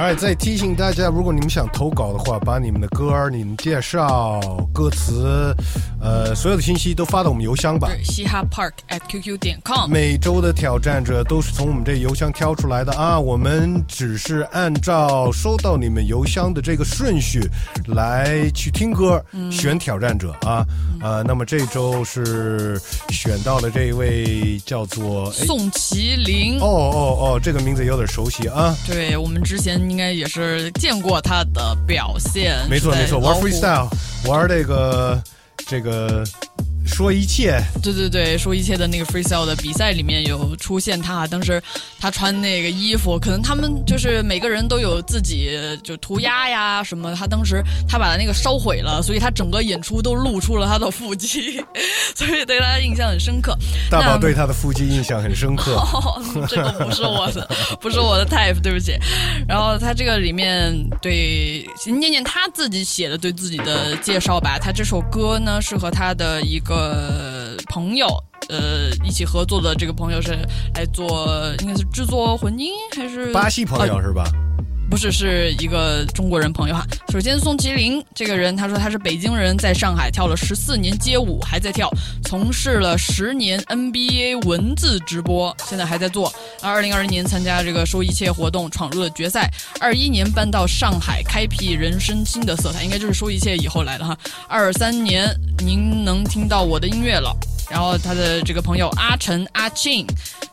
S4: 哎，再提醒大家，如果你们想投稿的话，把你们的歌儿、你们介绍、歌词，呃，所有的信息都发到我们邮箱吧。
S5: 对，嘻哈 Park at QQ 点 com。
S4: 每周的挑战者都是从我们这邮箱挑出来的啊，我们只是按照收到你们邮箱的这个顺序来去听歌，选挑战者啊。呃，那么这周是选到了这一位叫做哎
S5: 宋麒麟。
S4: 哦哦哦，这个名字有点熟悉啊。
S5: 对我们之前应该也是见过他的表现。
S4: 没错没错，玩 freestyle，玩这个这个说一切。
S5: 对对对，说一切的那个 freestyle 的比赛里面有出现他，当时他穿那个衣服，可能他们就是每个人都有自己就涂鸦呀什么，他当时他把那个烧毁了，所以他整个演出都露出了他的腹肌，所以对他印象很深刻。
S4: 大宝对他的腹肌印象很深刻。
S5: 哦，这个不是我的，不是我的 type，对不起。然后他这个里面对念念他自己写的对自己的介绍吧。他这首歌呢是和他的一个朋友。呃，一起合作的这个朋友是来做，应该是制作混音还是
S4: 巴西朋友
S5: 呃
S4: 是吧？
S5: 不是，是一个中国人朋友哈。首先，宋麒麟这个人，他说他是北京人，在上海跳了十四年街舞，还在跳，从事了十年 NBA 文字直播，现在还在做。二零二零年参加这个说一切活动，闯入了决赛。二一年搬到上海，开辟人生新的色彩，应该就是说一切以后来的哈。二三年，您能听到我的音乐了。然后他的这个朋友阿晨阿庆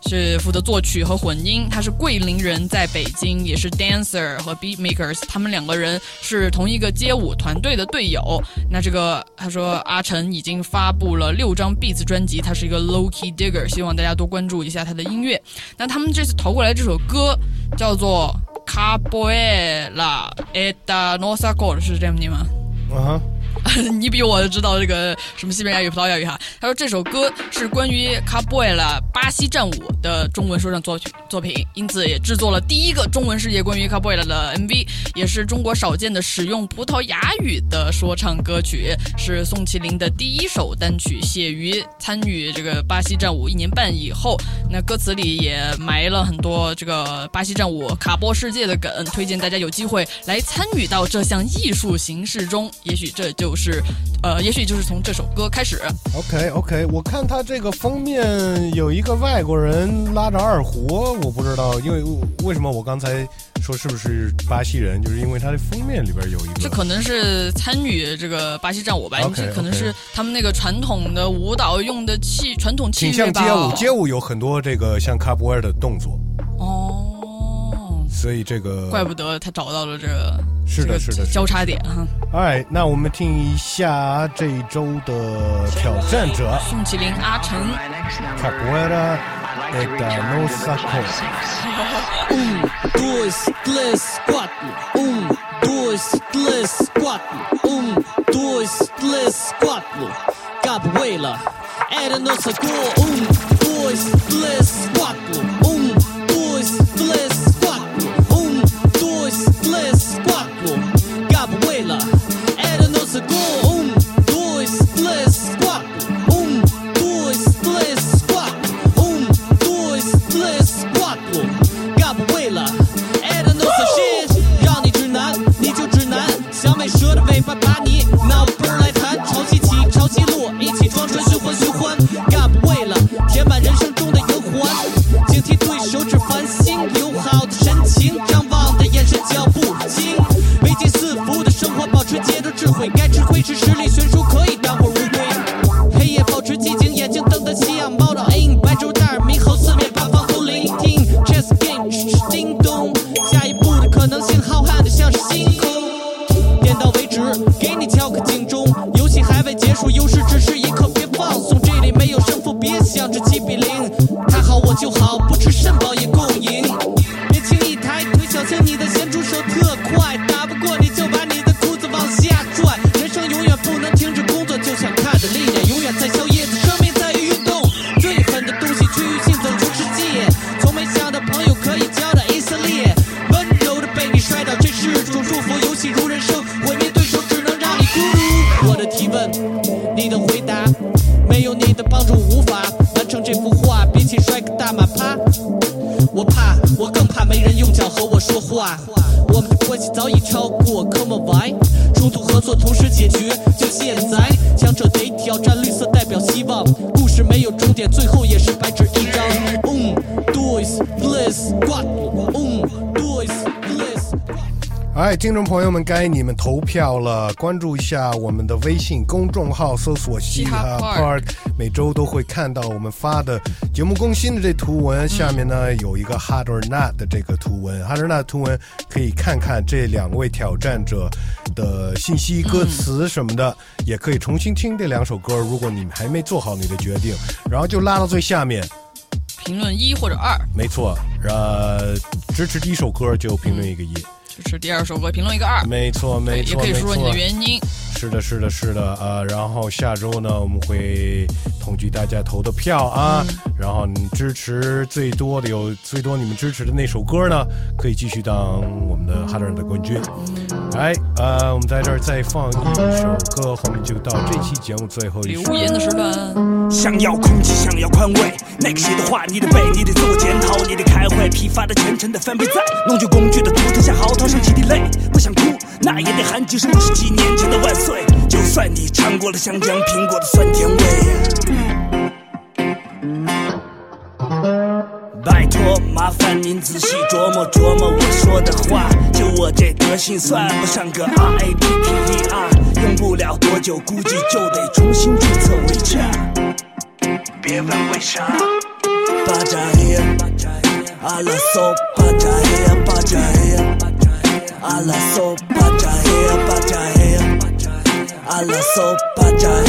S5: 是负责作曲和混音，他是桂林人，在北京也是 dancer 和 beat makers，他们两个人是同一个街舞团队的队友。那这个他说阿晨已经发布了六张 beats 专辑，他是一个 low key digger，希望大家多关注一下他的音乐。那他们这次投过来这首歌叫做 Caboella Eda Nossa Cor，是这样念吗？
S4: 嗯哼。
S5: 你比我知道这个什么西班牙语、葡萄牙语哈。他说这首歌是关于卡布埃拉巴西战舞的中文说唱作曲作品，因此也制作了第一个中文世界关于卡布埃拉的 MV，也是中国少见的使用葡萄牙语的说唱歌曲，是宋麒麟的第一首单曲，写于参与这个巴西战舞一年半以后。那歌词里也埋了很多这个巴西战舞卡波世界的梗，推荐大家有机会来参与到这项艺术形式中，也许这就是，呃，也许就是从这首歌开始。
S4: OK OK，我看他这个封面有一个外国人拉着二胡，我不知道，因为为什么我刚才说是不是巴西人，就是因为他的封面里边有一个。
S5: 这可能是参与这个巴西战舞吧
S4: ，OK，
S5: 这可能是他们那个传统的舞蹈用的器传统器
S4: 挺
S5: 乐吧。
S4: 像街舞，街舞有很多这个像卡布尔的动作，
S5: 哦，
S4: 所以这个
S5: 怪不得他找到了这个
S4: 是的，是的，
S5: 交叉点哈。
S4: 哎，那我们听一下这一周的挑战者
S5: 宋麒麟阿成。
S4: Capoeira da Nossa Cor。
S23: Um, dois, três, quatro. Um, dois, três, quatro. Um, dois, três, quatro. Capoeira era nossa cor. Um, dois, três, quatro.
S4: 听众朋友们，该你们投票了，关注一下我们的微信公众号，搜索“嘻哈 Park”，每周都会看到我们发的节目更新的这图文。下面呢有一个 “hard or not” 的这个图文，“hard or not” 图文可以看看这两位挑战者的信息、歌词什么的，也可以重新听这两首歌。如果你们还没做好你的决定，然后就拉到最下面。
S5: 评论一或者二，
S4: 没错，呃，支持第一首歌就评论一个一。
S5: 支持第二首歌评论一个二，
S4: 没错没错，
S5: 也可以说说你的原因。
S4: 是的，是的，是的，呃，然后下周呢，我们会统计大家投的票啊，然后你支持最多的有最多你们支持的那首歌呢，可以继续当我们的哈德尔的冠军。哎，呃，我们在这儿再放一首歌，后面就到这期节目最后一首。
S5: 留言的时段。
S24: 想要空气，想要宽慰，那个谁的话你得背，你得自我检讨，你得开会，批发的全程的翻倍在弄具工具的图腾下嚎啕，上几滴泪，不想哭，那也得喊几声五十几年前的万岁。就算你尝过了香蕉苹果的酸甜味。托，麻烦您仔细琢磨琢磨我说的话。就我这德行，算不上个 R A P P E R，用不了多久，估计就得重新注册为家。别问为啥，巴扎耶，阿拉索，巴扎耶，巴扎耶，阿拉索，巴扎耶，巴扎耶，阿拉索，巴扎耶。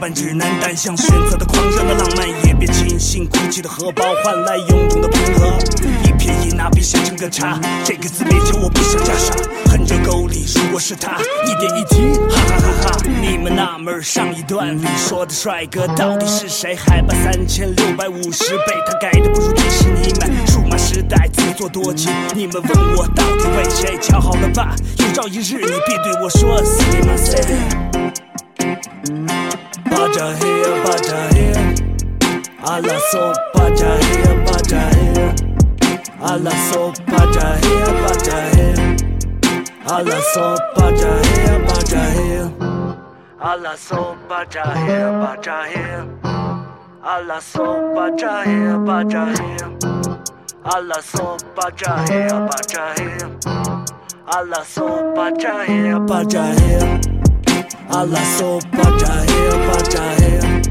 S24: 景，鄙视般直男单向选择的狂热的浪漫，也别轻信哭泣的荷包换来臃肿的平和。一撇一捺比写成个叉，这个字勉强我不想加上。恨这沟里，如果是他，一点一滴，哈哈哈哈！你们纳闷上一段里说的帅哥到底是谁？海拔三千六百五十倍，他盖的不如迪士尼们。数码时代自作多情，你们问我到底为谁？瞧好了吧，有朝一日你必对我说死你妈塞！巴扎黑呀，巴扎黑呀，阿拉索巴扎黑呀，巴扎黑呀，阿拉索巴扎黑呀，巴扎黑呀，阿拉索巴扎黑呀，巴扎黑呀，阿拉索巴扎黑呀，巴扎黑呀，阿拉索巴阿拉索巴扎黑呀，巴扎黑呀，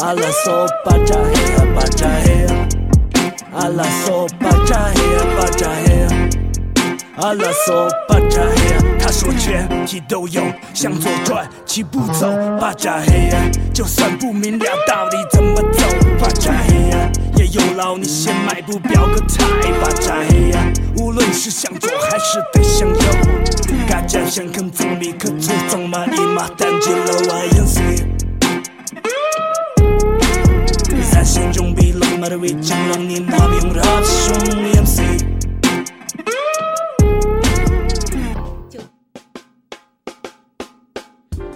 S24: 阿拉索巴扎黑呀，巴扎黑呀。阿拉索巴扎黑呀，巴扎黑呀，阿拉索巴扎黑呀，他说全体都有，向左转齐步走，巴扎黑呀。就算不明了到底怎么走，巴扎黑呀，也有劳你先迈步表个态，巴扎黑呀。无论是向左还是得向右。大家想跟踪你，可祖宗嘛你妈单击了我眼水。在心中比龙马的围墙，让你那边让兄眼水。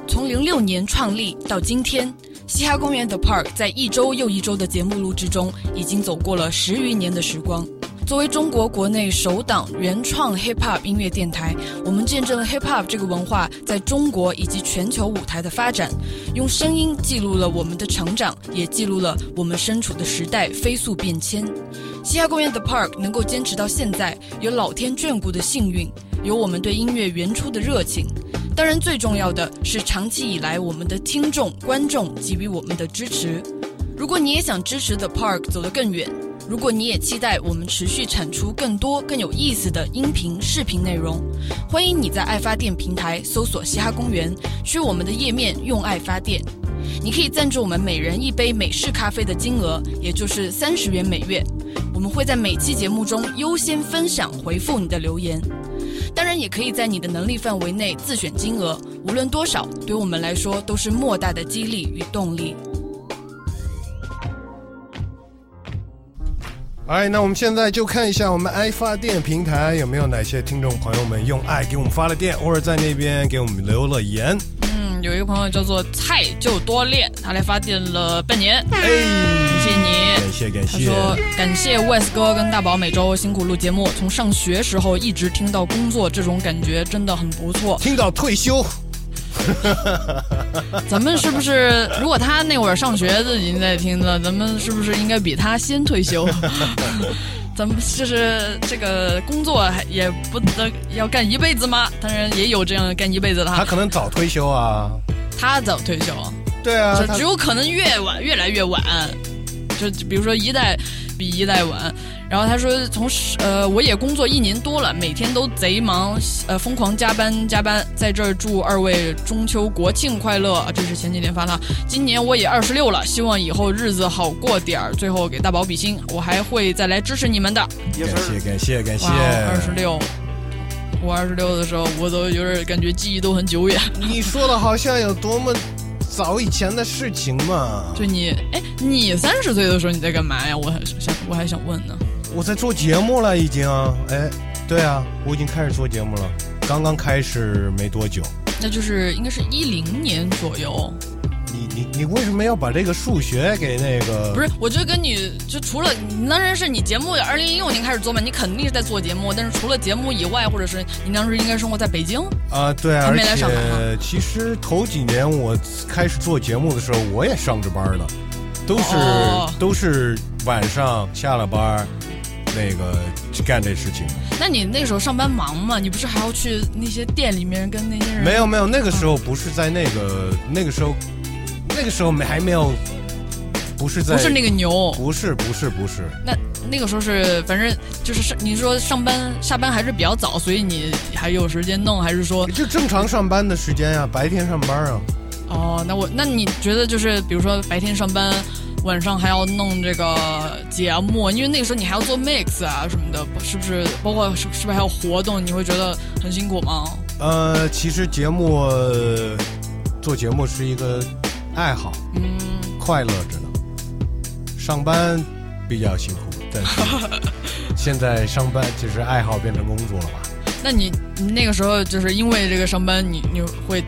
S5: 从零六年创立到今天，嘻哈公园 The Park 在一周又一周的节目录制中，已经走过了十余年的时光。作为中国国内首档原创 hip hop 音乐电台，我们见证了 hip hop 这个文化在中国以及全球舞台的发展，用声音记录了我们的成长，也记录了我们身处的时代飞速变迁。嘻哈公园 The Park 能够坚持到现在，有老天眷顾的幸运，有我们对音乐原初的热情。当然，最重要的是长期以来我们的听众、观众给予我们的支持。如果你也想支持 The Park 走得更远，如果你也期待我们持续产出更多更有意思的音频、视频内容，欢迎你在爱发电平台搜索“嘻哈公园”，去我们的页面用爱发电。你可以赞助我们每人一杯美式咖啡的金额，也就是三十元每月。我们会在每期节目中优先分享回复你的留言。当然，也可以在你的能力范围内自选金额，无论多少，对我们来说都是莫大的激励与动力。
S4: 哎，那我们现在就看一下我们爱发电平台有没有哪些听众朋友们用爱给我们发了电，或者在那边给我们留了言。
S5: 嗯，有一个朋友叫做菜就多练，他来发电了半年，
S4: 哎，
S5: 感谢你。
S4: 感谢感谢。
S5: 他说：“感谢 Wes 哥跟大宝每周辛苦录节目，从上学时候一直听到工作，这种感觉真的很不错。
S4: 听到退休，
S5: 咱们是不是？如果他那会儿上学的已经在听了，咱们是不是应该比他先退休？咱们就是这个工作还也不能要干一辈子吗？当然也有这样干一辈子的。
S4: 他可能早退休啊。
S5: 他早退休，
S4: 对啊，
S5: 就只有可能越晚越来越晚，就比如说一代比一代晚。然后他说从呃我也工作一年多了，每天都贼忙，呃疯狂加班加班。在这儿祝二位中秋国庆快乐，啊这是前几天发的。今年我也二十六了，希望以后日子好过点儿。最后给大宝比心，我还会再来支持你们的。
S4: 感谢感谢感谢。
S5: 二十六，我二十六的时候，我都有点感觉记忆都很久远。
S4: 你说的好像有多么早以前的事情嘛？
S5: 就你，哎，你三十岁的时候你在干嘛呀？我还想，我还想问呢。
S4: 我在做节目了，已经。哎，对啊，我已经开始做节目了，刚刚开始没多久。
S5: 那就是应该是一零年左右。
S4: 你你你为什么要把这个数学给那个？
S5: 不是，我就跟你就除了你当然是你节目二零一六年开始做嘛，你肯定是在做节目。但是除了节目以外，或者是你当时应该生活在北京
S4: 啊，对啊，
S5: 还没来上海
S4: 而且其实头几年我开始做节目的时候，我也上着班呢，都是、
S5: 哦
S4: 都是晚上下了班，那个去干这事情。
S5: 那你那时候上班忙吗？你不是还要去那些店里面跟那些人？
S4: 没有没有，那个时候不是在那个、那个时候，那个时候没还没有，不是在
S5: 不是那个牛，
S4: 不是不是不是，
S5: 那那个时候是，反正就是上，你说上班下班还是比较早，所以你还有时间弄，还是说
S4: 就正常上班的时间呀、白天上班啊。
S5: 哦，那我那你觉得就是比如说白天上班，晚上还要弄这个节目，因为那个时候你还要做 mix 啊什么的，是不是？包括是是不是还有活动？你会觉得很辛苦吗？
S4: 呃，其实节目呃做节目是一个爱好，
S5: 嗯，
S4: 快乐着呢。上班比较辛苦，但是 现在上班就是爱好变成工作了吧？
S5: 那你你那个时候就是因为这个上班，你你会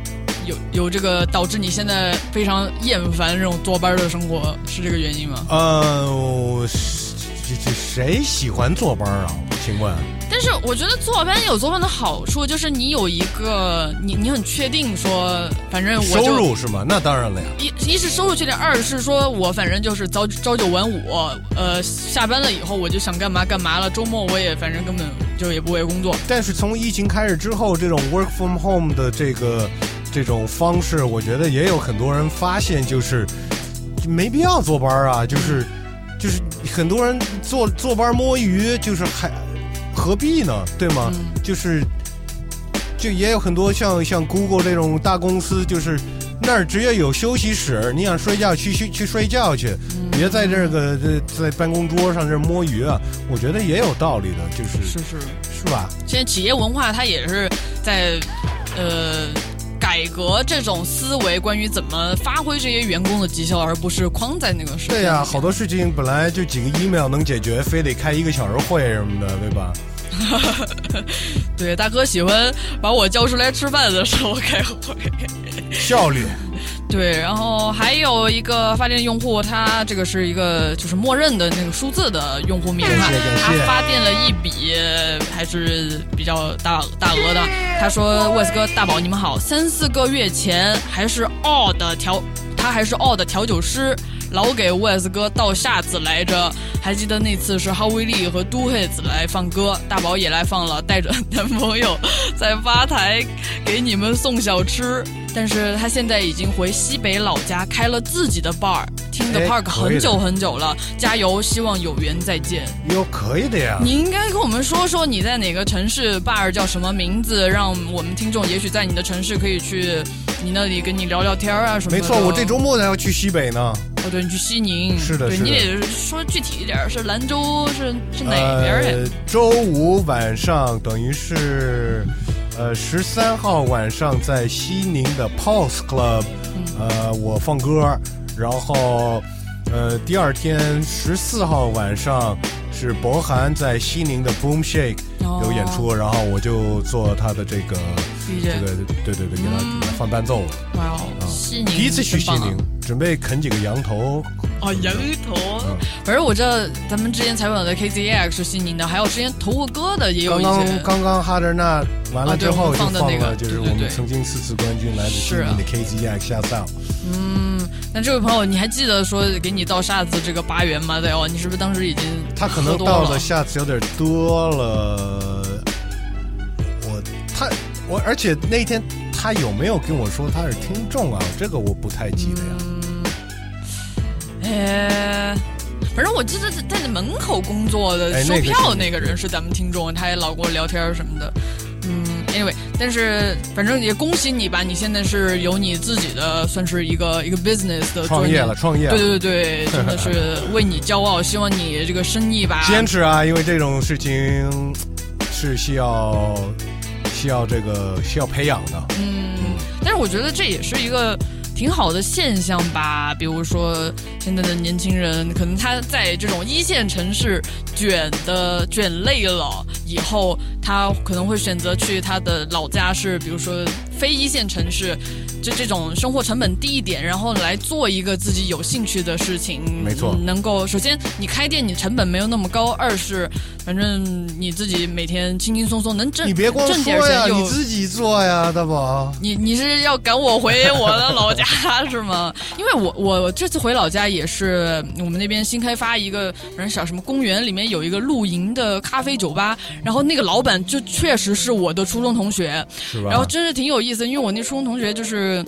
S5: 有有这个导致你现在非常厌烦这种坐班的生活，是这个原因吗？
S4: 呃，是这这谁喜欢坐班啊？请问？
S5: 但是我觉得坐班有坐班的好处，就是你有一个你你很确定说，反正我
S4: 收入是吗？那当然了呀。
S5: 一一是收入确定，二是说我反正就是朝朝九晚五，呃，下班了以后我就想干嘛干嘛了，周末我也反正根本就也不会工作。
S4: 但是从疫情开始之后，这种 work from home 的这个这种方式，我觉得也有很多人发现，就是没必要坐班啊，就是就是很多人坐坐班摸鱼，就是还何必呢？对吗？就是就也有很多像像 Google 这种大公司，就是那儿直接有休息室，你想睡觉去去去睡觉去，别在这个这在办公桌上这摸鱼啊。我觉得也有道理的，就是
S5: 是是
S4: 是吧？
S5: 现在企业文化它也是在呃改革这种思维，关于怎么发挥这些员工的绩效，而不是框在那个
S4: 对呀、好多事情本来就几个 email 能解决，非得开一个小时会什么的，对吧？
S5: 对，大哥喜欢把我叫出来吃饭的时候开会，
S4: 效率。
S5: 对，然后还有一个发电用户，他这个是一个就是默认的那个数字的用户名哈
S4: 感谢感，谢
S5: 他发电了一笔还是比较大大额的。他说：“沃斯哥大宝你们好，三四个月前还是 all 的调，他还是 all 的调酒师。”老给沃斯哥倒下子来着，还记得那次是哈维利和都黑子来放歌，大宝也来放了，带着 男朋友在吧台给你们送小吃。但是他现在已经回西北老家开了自己的 bar，听 The
S4: 哎
S5: Park 很久很久了，加油，希望有缘再见。
S4: 哟，可以的呀。
S5: 你应该跟我们说说你在哪个城市，bar 叫什么名字，让我们听众也许在你的城市可以去你那里跟你聊聊天啊什么的。
S4: 没错，我这周末呢要去西北呢。
S5: 哦，对，你去西宁，
S4: 是的
S5: 对你得说具体一点，是兰州是是哪边呀？
S4: 呃，周五晚上等于是，呃，十三号晚上在西宁的 Pulse Club，、呃，
S5: 嗯
S4: 我放歌，然后，呃，第二天十四号晚上是博涵在西宁的 Boom Shake
S5: 哦
S4: 有演出，然后我就做他的这个这个对对对，给他放伴奏。
S5: 哇哦，西宁
S4: 第一次去西宁，准备啃几个羊头。
S5: 哦，羊头。
S4: 嗯
S5: 反正我知道咱们之前采访的 KZX 是西宁的，还有之前投过歌的也有一些。
S4: 刚刚刚哈德纳完了之后就
S5: 放的那个
S4: 了，就是我们曾经四次冠军来自西宁的 KZX 下葬。
S5: 嗯，那这位朋友，你还记得说给你倒沙子这个八元吗？对哦，你是不是当时已经
S4: 他可能倒的下次有点多了。我他我，而且那天他有没有跟我说他是听众啊？这个我不太记得呀。
S5: 呃，反正我记得在在门口工作的收
S4: 哎那个是
S5: 票那个人是咱们听众，他也老跟我聊天什么的。嗯，anyway，但是反正也恭喜你吧，你现在是有你自己的，算是一个一个 business 的
S4: 创业了创业了。
S5: 对对对，真的是为你骄傲，希望你这个生意吧，
S4: 坚持啊，因为这种事情是需要需要这个需要培养的。
S5: 嗯，但是我觉得这也是一个挺好的现象吧。比如说现在的年轻人，可能他在这种一线城市卷的卷累了以后，他可能会选择去他的老家是，比如说非一线城市，就这种生活成本低一点，然后来做一个自己有兴趣的事情。
S4: 没错
S5: 嗯能够首先你开店你成本没有那么高，二是反正你自己每天轻轻松松能挣，
S4: 你别光
S5: 挣
S4: 说呀，
S5: 点钱
S4: 你自己做呀，大宝。
S5: 你你是要赶我回我的老家 是吗？因为我我这次回老家也是我们那边新开发一个，反正小什么公园里面有一个露营的咖啡酒吧，然后那个老板就确实是我的初中同学，
S4: 是吧
S5: 然后真是挺有意思，因为我那初中同学就是。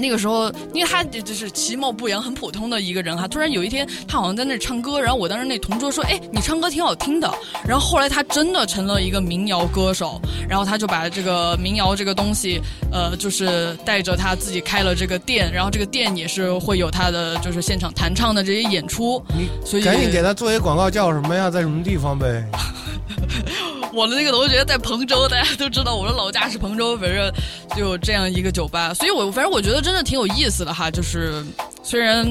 S5: 那个时候，因为他就是其貌不扬、很普通的一个人哈，突然有一天，他好像在那唱歌，然后我当时那同桌说：“哎，你唱歌挺好听的。”然后后来他真的成了一个民谣歌手，然后他就把这个民谣这个东西，呃，就是带着他自己开了这个店，然后这个店也是会有他的就是现场弹唱的这些演出，所以
S4: 赶紧给他做一个广告，叫什么呀？在什么地方呗？
S5: 我的那个同学在彭州，大家都知道我的老家是彭州，反正就有这样一个酒吧，所以我反正我觉得真的挺有意思的哈。就是虽然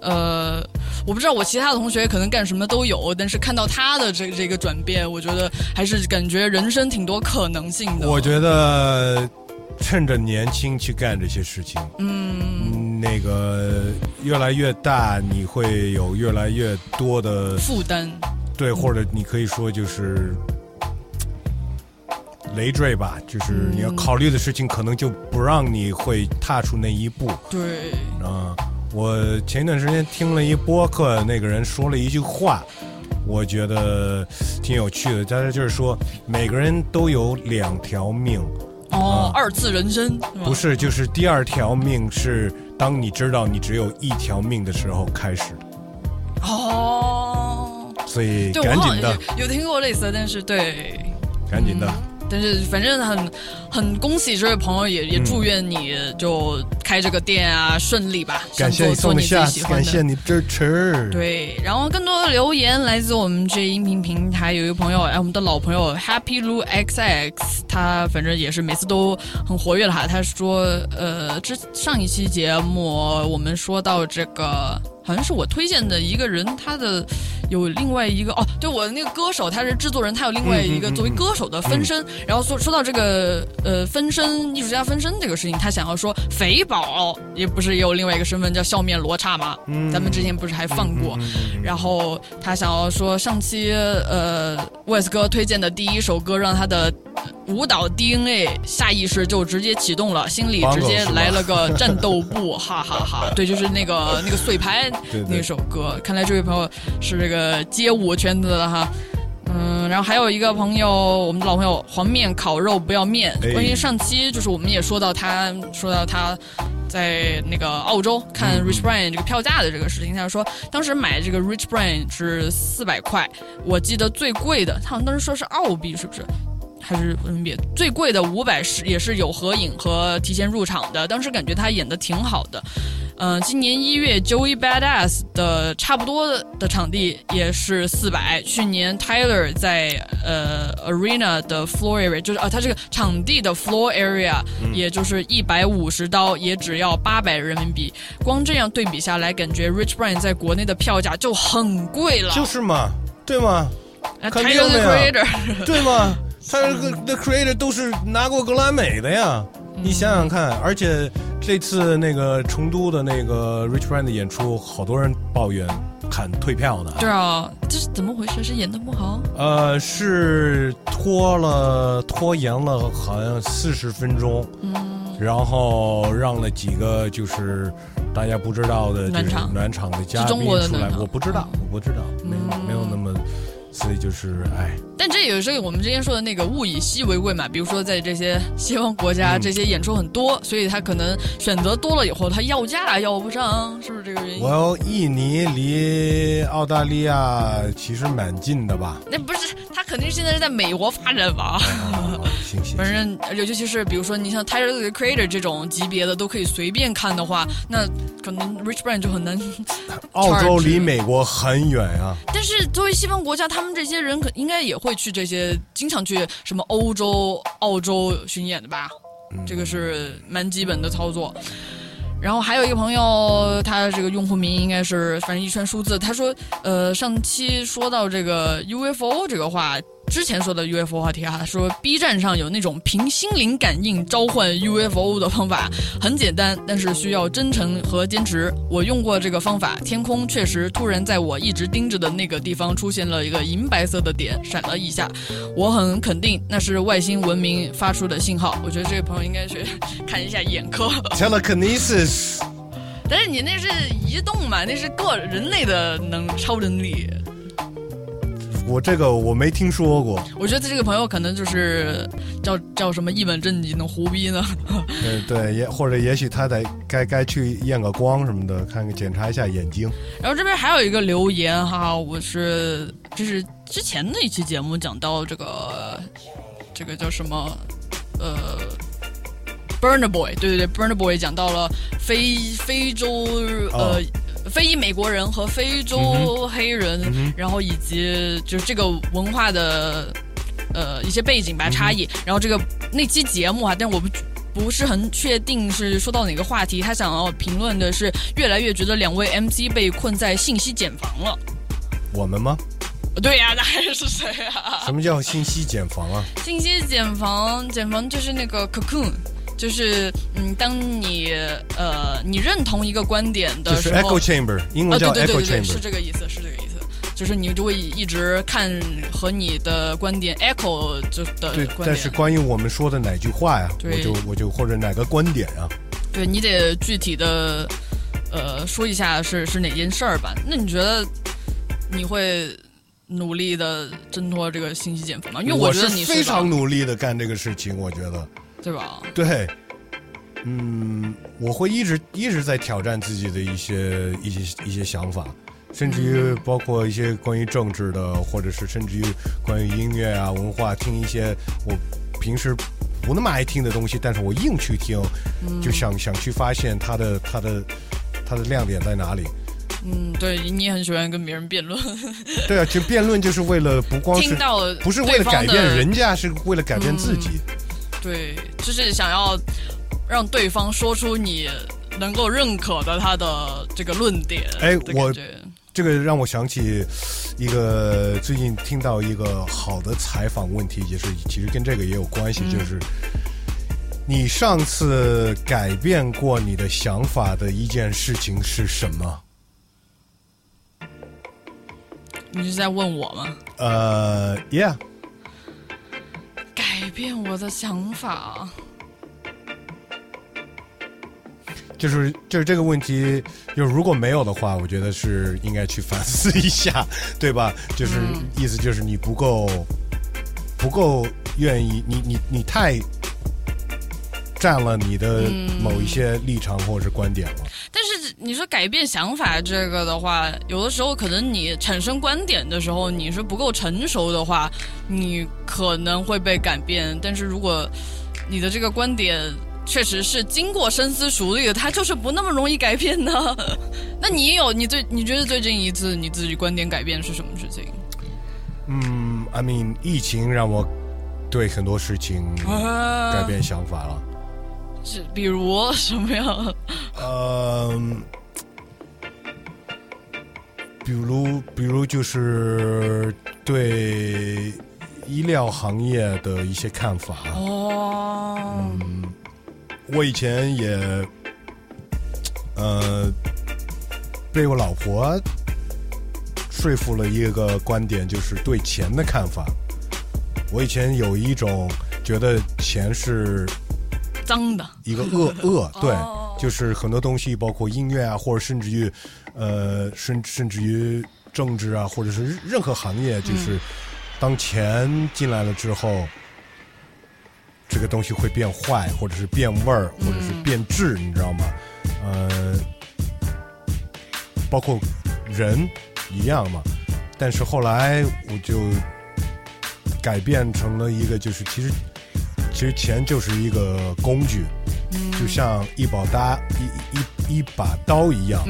S5: 呃，我不知道我其他的同学可能干什么都有，但是看到他的这这个转变，我觉得还是感觉人生挺多可能性的。
S4: 我觉得趁着年轻去干这些事情，
S5: 嗯，
S4: 那个越来越大，你会有越来越多的
S5: 负担，
S4: 对，或者你可以说就是累赘吧，就是你要考虑的事情，可能就不让你会踏出那一步。
S5: 对，
S4: 啊，我前一段时间听了一播客，那个人说了一句话，我觉得挺有趣的。他就是说，每个人都有两条命，
S5: 哦，二次人生
S4: 不是，就是第二条命是当你知道你只有一条命的时候开始的，
S5: 哦，
S4: 所以赶紧的，
S5: 有有听过类似的，但是对。
S4: 赶紧的。
S5: 但是反正很很恭喜这位朋友，也也
S4: 嗯
S5: 祝愿你就开这个店啊顺利吧，
S4: 感谢你
S5: 想做做你自
S4: 送下次，
S5: 己喜欢的。
S4: 感谢你支持。
S5: 对，然后更多的留言来自我们这音频平台，有一个朋友，哎，我们的老朋友 Happy Lu XX，他反正也是每次都很活跃的哈。他说，呃，之上一期节目我们说到这个，好像是我推荐的一个人，他的有另外一个哦，对我的那个歌手，他是制作人，他有另外一个作为歌手的分身。然后说说到这个呃分身艺术家分身这个事情，他想要说肥宝也不是也有另外一个身份叫笑面罗刹吗？
S4: 嗯
S5: 咱们之前不是还放过？然后他想要说上期呃 Wes 哥推荐的第一首歌，让他的舞蹈 DNA 下意识就直接启动了，心里直接来了个战斗步，哈哈哈 对，就是那个那个碎拍那首歌。看来这位朋友是这个街舞圈子的哈。嗯，然后还有一个朋友，我们的老朋友黄面烤肉不要面。
S4: 哎
S5: 关于上期，就是我们也说到他，说到他在那个澳洲看 Rich Brian 这个票价的这个事情，他说当时买这个 Rich Brian 是四百块，我记得最贵的，他好像当时说是澳币，是不是？还是人民币最贵的五百是也是有合影和提前入场的，当时感觉他演的挺好的。嗯、今年一月 Joey Badass 的差不多的场地也是四百，去年 Tyler 在呃 Arena 的 floor area 就是啊，他这个场地的 floor area 也就是一百五十刀，也只要八百人民币。光这样对比下来，感觉 Rich Brian 在国内的票价就很贵了。
S4: 就是嘛，对吗？对吗？他这个 The Creator 都是拿过格莱美的呀，你想想看，而且这次那个成都的那个 Rich Brian 的演出，好多人抱怨喊退票呢。
S5: 对啊，这是怎么回事？是演的不好？
S4: 呃，是拖了拖延了，好像四十分钟，
S5: 嗯，
S4: 然后让了几个就是大家不知道的，就是
S5: 暖场
S4: 的嘉宾出来，我不知道，我不知道，没有没有那么，所以就是哎，
S5: 但这也是我们之前说的那个物以稀为贵嘛，比如说在这些西方国家，
S4: 嗯
S5: 这些演出很多，所以他可能选择多了以后，他要价要不上，是不是这个原因？
S4: 我印尼离澳大利亚其实蛮近的吧？
S5: 那不是他肯定现在是在美国发展吧？
S4: 行行，
S5: 反正尤其是比如说你像 Tyler the Creator 这种级别的都可以随便看的话，那可能 Rich Brian 就很难。
S4: 澳洲离美国很远啊。
S5: 但是作为西方国家，他们这些人可应该也会去这些，经常去什么欧洲、澳洲巡演的吧？这个是蛮基本的操作。然后还有一个朋友，他这个用户名应该是反正一串数字，他说，呃，上期说到这个 UFO 这个话，之前说的 UFO 话题啊，说 B 站上有那种凭心灵感应召唤 UFO 的方法，很简单，但是需要真诚和坚持。我用过这个方法，天空确实突然在我一直盯着的那个地方出现了一个银白色的点，闪了一下，我很肯定那是外星文明发出的信号。我觉得这位朋友应该去看一下眼科。
S4: Telekinesis，
S5: 但是你那是移动嘛，那是个人类的能超能力。
S4: 我这个我没听说过。
S5: 我觉得这个朋友可能就是叫叫什么一本正经的胡逼呢。
S4: 嗯，对，也或者也许他得该该去验个光什么的，看看检查一下眼睛。
S5: 然后这边还有一个留言哈，我是就是之前的一期节目讲到这个这个叫什么呃 Burner Boy，对对对，Burner Boy 讲到了非非洲呃。非裔美国人和非洲黑人，然后以及就是这个文化的呃一些背景吧差异，然后这个那期节目啊，但我不不是很确定是说到哪个话题，他想要评论的是越来越觉得两位 MC 被困在信息茧房了。
S4: 我们吗？
S5: 对呀、那还是谁啊？
S4: 什么叫信息茧房啊？
S5: 信息茧房，茧房就是那个 cocoon，就是嗯，当你呃你认同一个观点的时候
S4: echo chamber，英文叫
S5: 啊、对对
S4: echo
S5: 对对对
S4: ，chamber
S5: 是这个意思，是这个意思。就是你就会一直看和你的观点 echo 就的
S4: 对，但是关于我们说的哪句话呀？我就我就或者哪个观点啊？
S5: 对你得具体的呃说一下是是哪件事儿吧？那你觉得你会努力的挣脱这个信息茧房吗？因为
S4: 我
S5: 觉得你
S4: 非常努力的干这个事情，我觉得
S5: 对吧？
S4: 对。嗯，我会一直一直在挑战自己的一些一些一些想法，甚至于包括一些关于政治的，或者是甚至于关于音乐啊、文化，听一些我平时不那么爱听的东西，但是我硬去听，就想想去发现它的它的它的亮点在哪里。
S5: 嗯，对你也很喜欢跟别人辩论。
S4: 对啊，其实辩论就是为了不光是
S5: 听到
S4: 不是为了改变人家，是为了改变自己。
S5: 对，就是想要让对方说出你能够认可的他的这个论点。
S4: 哎，我这个让我想起一个最近听到一个好的采访问题，也是其实跟这个也有关系，
S5: 嗯
S4: 就是你上次改变过你的想法的一件事情是什么？
S5: 你是在问我吗？
S4: 呃，Yeah，
S5: 改变我的想法。
S4: 就是就是这个问题，就是如果没有的话，我觉得是应该去反思一下，对吧？就是、
S5: 嗯
S4: 意思就是你不够不够愿意，你你你太占了你的
S5: 嗯
S4: 某一些立场或者是观点了。
S5: 但是你说改变想法这个的话，有的时候可能你产生观点的时候，你是不够成熟的话，你可能会被改变。但是如果你的这个观点确实是经过深思熟虑的，它就是不那么容易改变的。那你有你最你觉得最近一次你自己观点改变是什么事情？
S4: 嗯，I mean，疫情让我对很多事情改变想法了。
S5: 是比如 什么样？
S4: 呃，比如，比如就是对医疗行业的一些看法。
S5: 哦，嗯
S4: 我以前也，呃，被我老婆说服了一个观点，就是对钱的看法。我以前有一种觉得钱是
S5: 脏的，
S4: 一个恶恶，对，就是很多东西，包括音乐啊，或者甚至于，呃，甚甚至于政治啊，或者是任何行业，就是当钱进来了之后，这个东西会变坏，或者是变味儿，或者是变质，你知道吗？呃，包括人一样嘛。但是后来我就改变成了一个，就是其实其实钱就是一个工具，就像一把刀一一一把刀一样，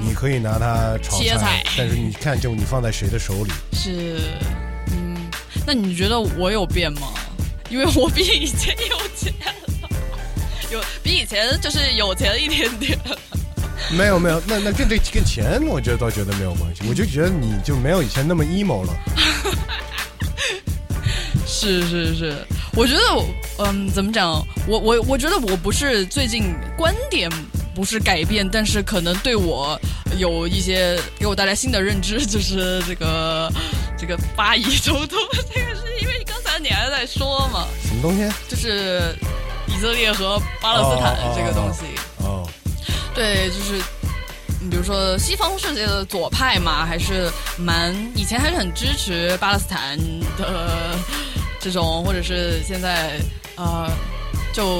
S4: 你可以拿它炒
S5: 切菜。
S4: 但是你看，就你放在谁的手里，
S5: 是，嗯，那你觉得我有变吗？因为我比以前有钱了，有比以前就是有钱一点点。
S4: 没有没有，那那跟这跟钱，我觉得倒觉得没有关系，我就觉得你就没有以前那么 emo 了。
S5: 是 是是，我觉得，嗯，怎么讲？我我我觉得我不是最近观点不是改变，但是可能对我有一些给我带来新的认知，就是这个这个巴以冲突，这个是因为刚才你还在说嘛，
S4: 什么东西？
S5: 就是以色列和巴勒斯坦这个东西。
S4: 哦，
S5: 对，就是你比如说西方世界的左派嘛，还是蛮以前还是很支持巴勒斯坦的这种，或者是现在呃，就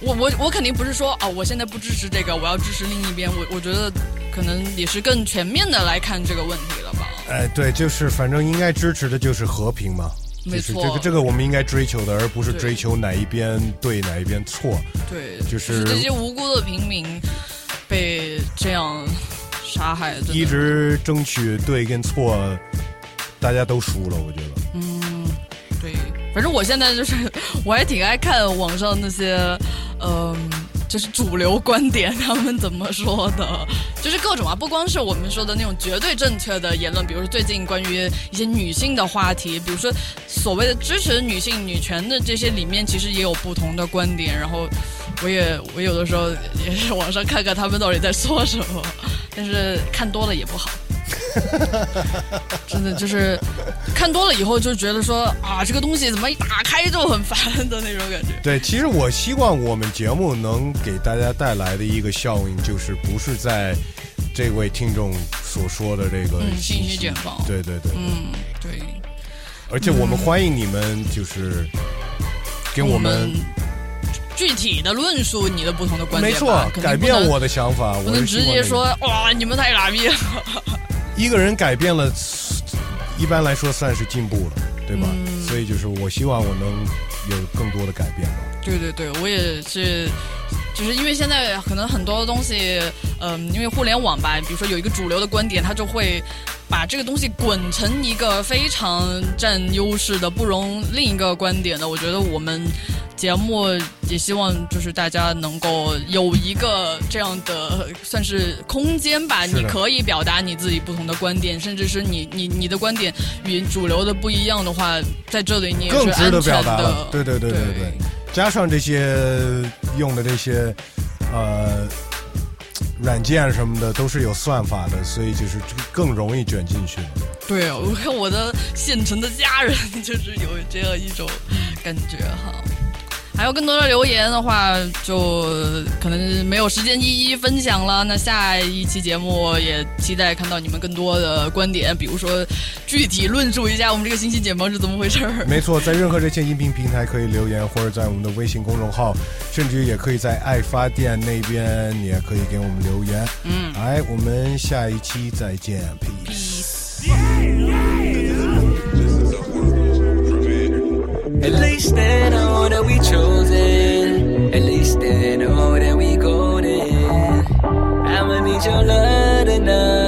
S5: 我我我肯定不是说哦，我现在不支持这个，我要支持另一边。我我觉得可能也是更全面的来看这个问题了吧。
S4: 哎，对，就是反正应该支持的就是和平嘛。
S5: 没错
S4: 这个这个我们应该追求的，而不是追求哪一边对哪一边错。
S5: 对，
S4: 就是
S5: 这些无辜的平民被这样杀害，的
S4: 一直争取对跟错，大家都输了，我觉得。
S5: 反正我现在就是 我还挺爱看网上那些，嗯、就是主流观点他们怎么说的，就是各种啊，不光是我们说的那种绝对正确的言论，比如说最近关于一些女性的话题，比如说所谓的支持女性女权的这些里面，其实也有不同的观点，然后我也我有的时候也是网上看看他们到底在说什么，但是看多了也不好。真的就是看多了以后就觉得说啊，这个东西怎么一打开就很烦的那种感觉。
S4: 对，其实我希望我们节目能给大家带来的一个效应，就是不是在这位听众所说的这个
S5: 嗯
S4: 信
S5: 信息茧房
S4: 对对对，
S5: 嗯，对，
S4: 而且我们欢迎你们，就是给我们
S5: 具体的论述你的不同的观点没，
S4: 错改变我的想法，我能
S5: 直接说哇你们太傻逼了。
S4: 一个人改变了，一般来说算是进步了，对吧？
S5: 嗯
S4: 所以就是我希望我能有更多的改变吧。
S5: 对对对，我也是，就是因为现在可能很多东西，嗯、因为互联网吧，比如说有一个主流的观点，它就会把这个东西滚成一个非常占优势的、不容另一个观点的。我觉得我们节目也希望就是大家能够有一个这样的算是空间吧，你可以表达你自己不同的观点，甚至是你你你的观点与主流的不一样的话，在这里你也是安全的。。
S4: 对对对对对，加上这些用的这些呃软件什么的都是有算法的，所以就是这个更容易卷进去了。
S5: 对，我看我的现成的家人就是有这样一种感觉哈。还有更多的留言的话，就可能没有时间一一分享了。那下一期节目也期待看到你们更多的观点，比如说具体论述一下我们这个新期节目是怎么回事儿。
S4: 没错，在任何这些音频平台可以留言，或者在我们的微信公众号，甚至也可以在爱发电那边，你也可以给我们留言。
S5: 嗯，
S4: 来，我们下一期再见，peace。
S11: At least they know that we chosen. At least they know that we golden. I'ma need your love tonight.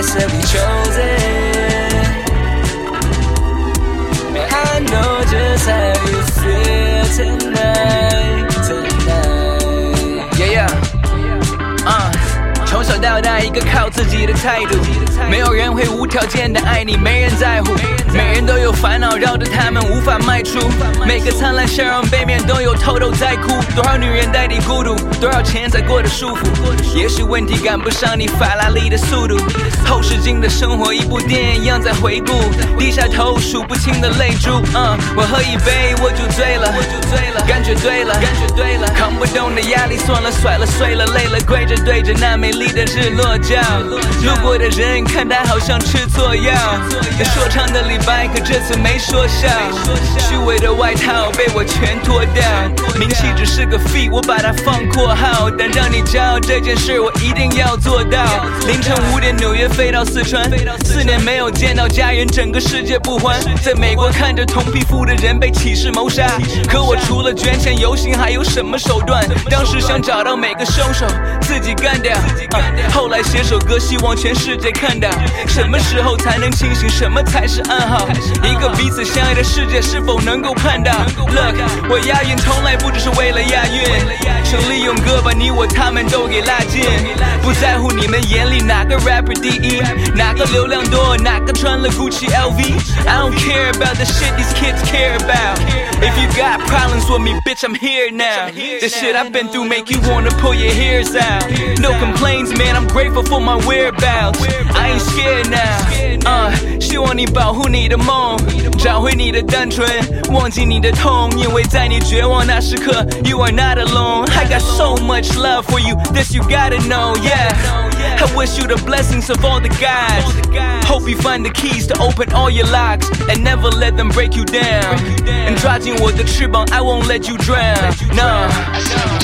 S11: I said we chosen。I know just how you feel tonight, tonight. Yeah, yeah. 啊、从小到大，一个靠自己的态度，没有人会无条件的爱你，没人在乎。每人都有烦恼，绕着他们无法迈出。每个灿烂笑容背面都有偷偷在哭。多少女人代替孤独，多少钱才过得舒服？也许问题赶不上你法拉利的速度。后视镜的生活，一部电影一样在回顾。低下头，数不清的泪珠。嗯，我喝一杯我就醉了，我就醉了感觉对了，感觉对了。扛不动的压力，算了，甩了，碎了，累了，跪着对着那美丽的日落觉。路过的人看他好像吃错药，说唱的李白可这次没说笑。虚伪的外套被我全脱掉，名气只是个 fee，，我把它放括号。但让你骄傲这件事，我一定要做到。凌晨五点，纽约飞到四川，四年没有见到家人，整个世界不欢。在美国看着同皮肤的人被歧视谋杀，可我除了捐钱游行，还有什么手段？当时想找到每个凶手，自己干掉。后来写首歌，希望全世界看到。什么时候才能清醒？什么才是暗号？一个彼此相爱的世界，是否能够看到？Look，我押韵从来不只是为了押韵，是利用歌把你我他们都给拉近。不在乎你们眼里哪个 rapper 第一，哪个流量多，哪个穿了 Gucci LV。I don't care about the shit these kids care about. If you got problems with me, bitch, I'm here now. The shit I've been through make you wanna pull your hairs out. No complaints, man, I'm grateful for my whereabouts. I ain't scared now. 啊、希望你保护你的梦，找回你的单纯，忘记你的痛，因为在你绝望那时刻，You are not alone. I got so much love for you, this you gotta know, yeah. I wish you the blessings of all the guys. Hope you find the keys to open all your locks and never let them break you down. And 抓紧我的翅膀，I won't let you drown. No.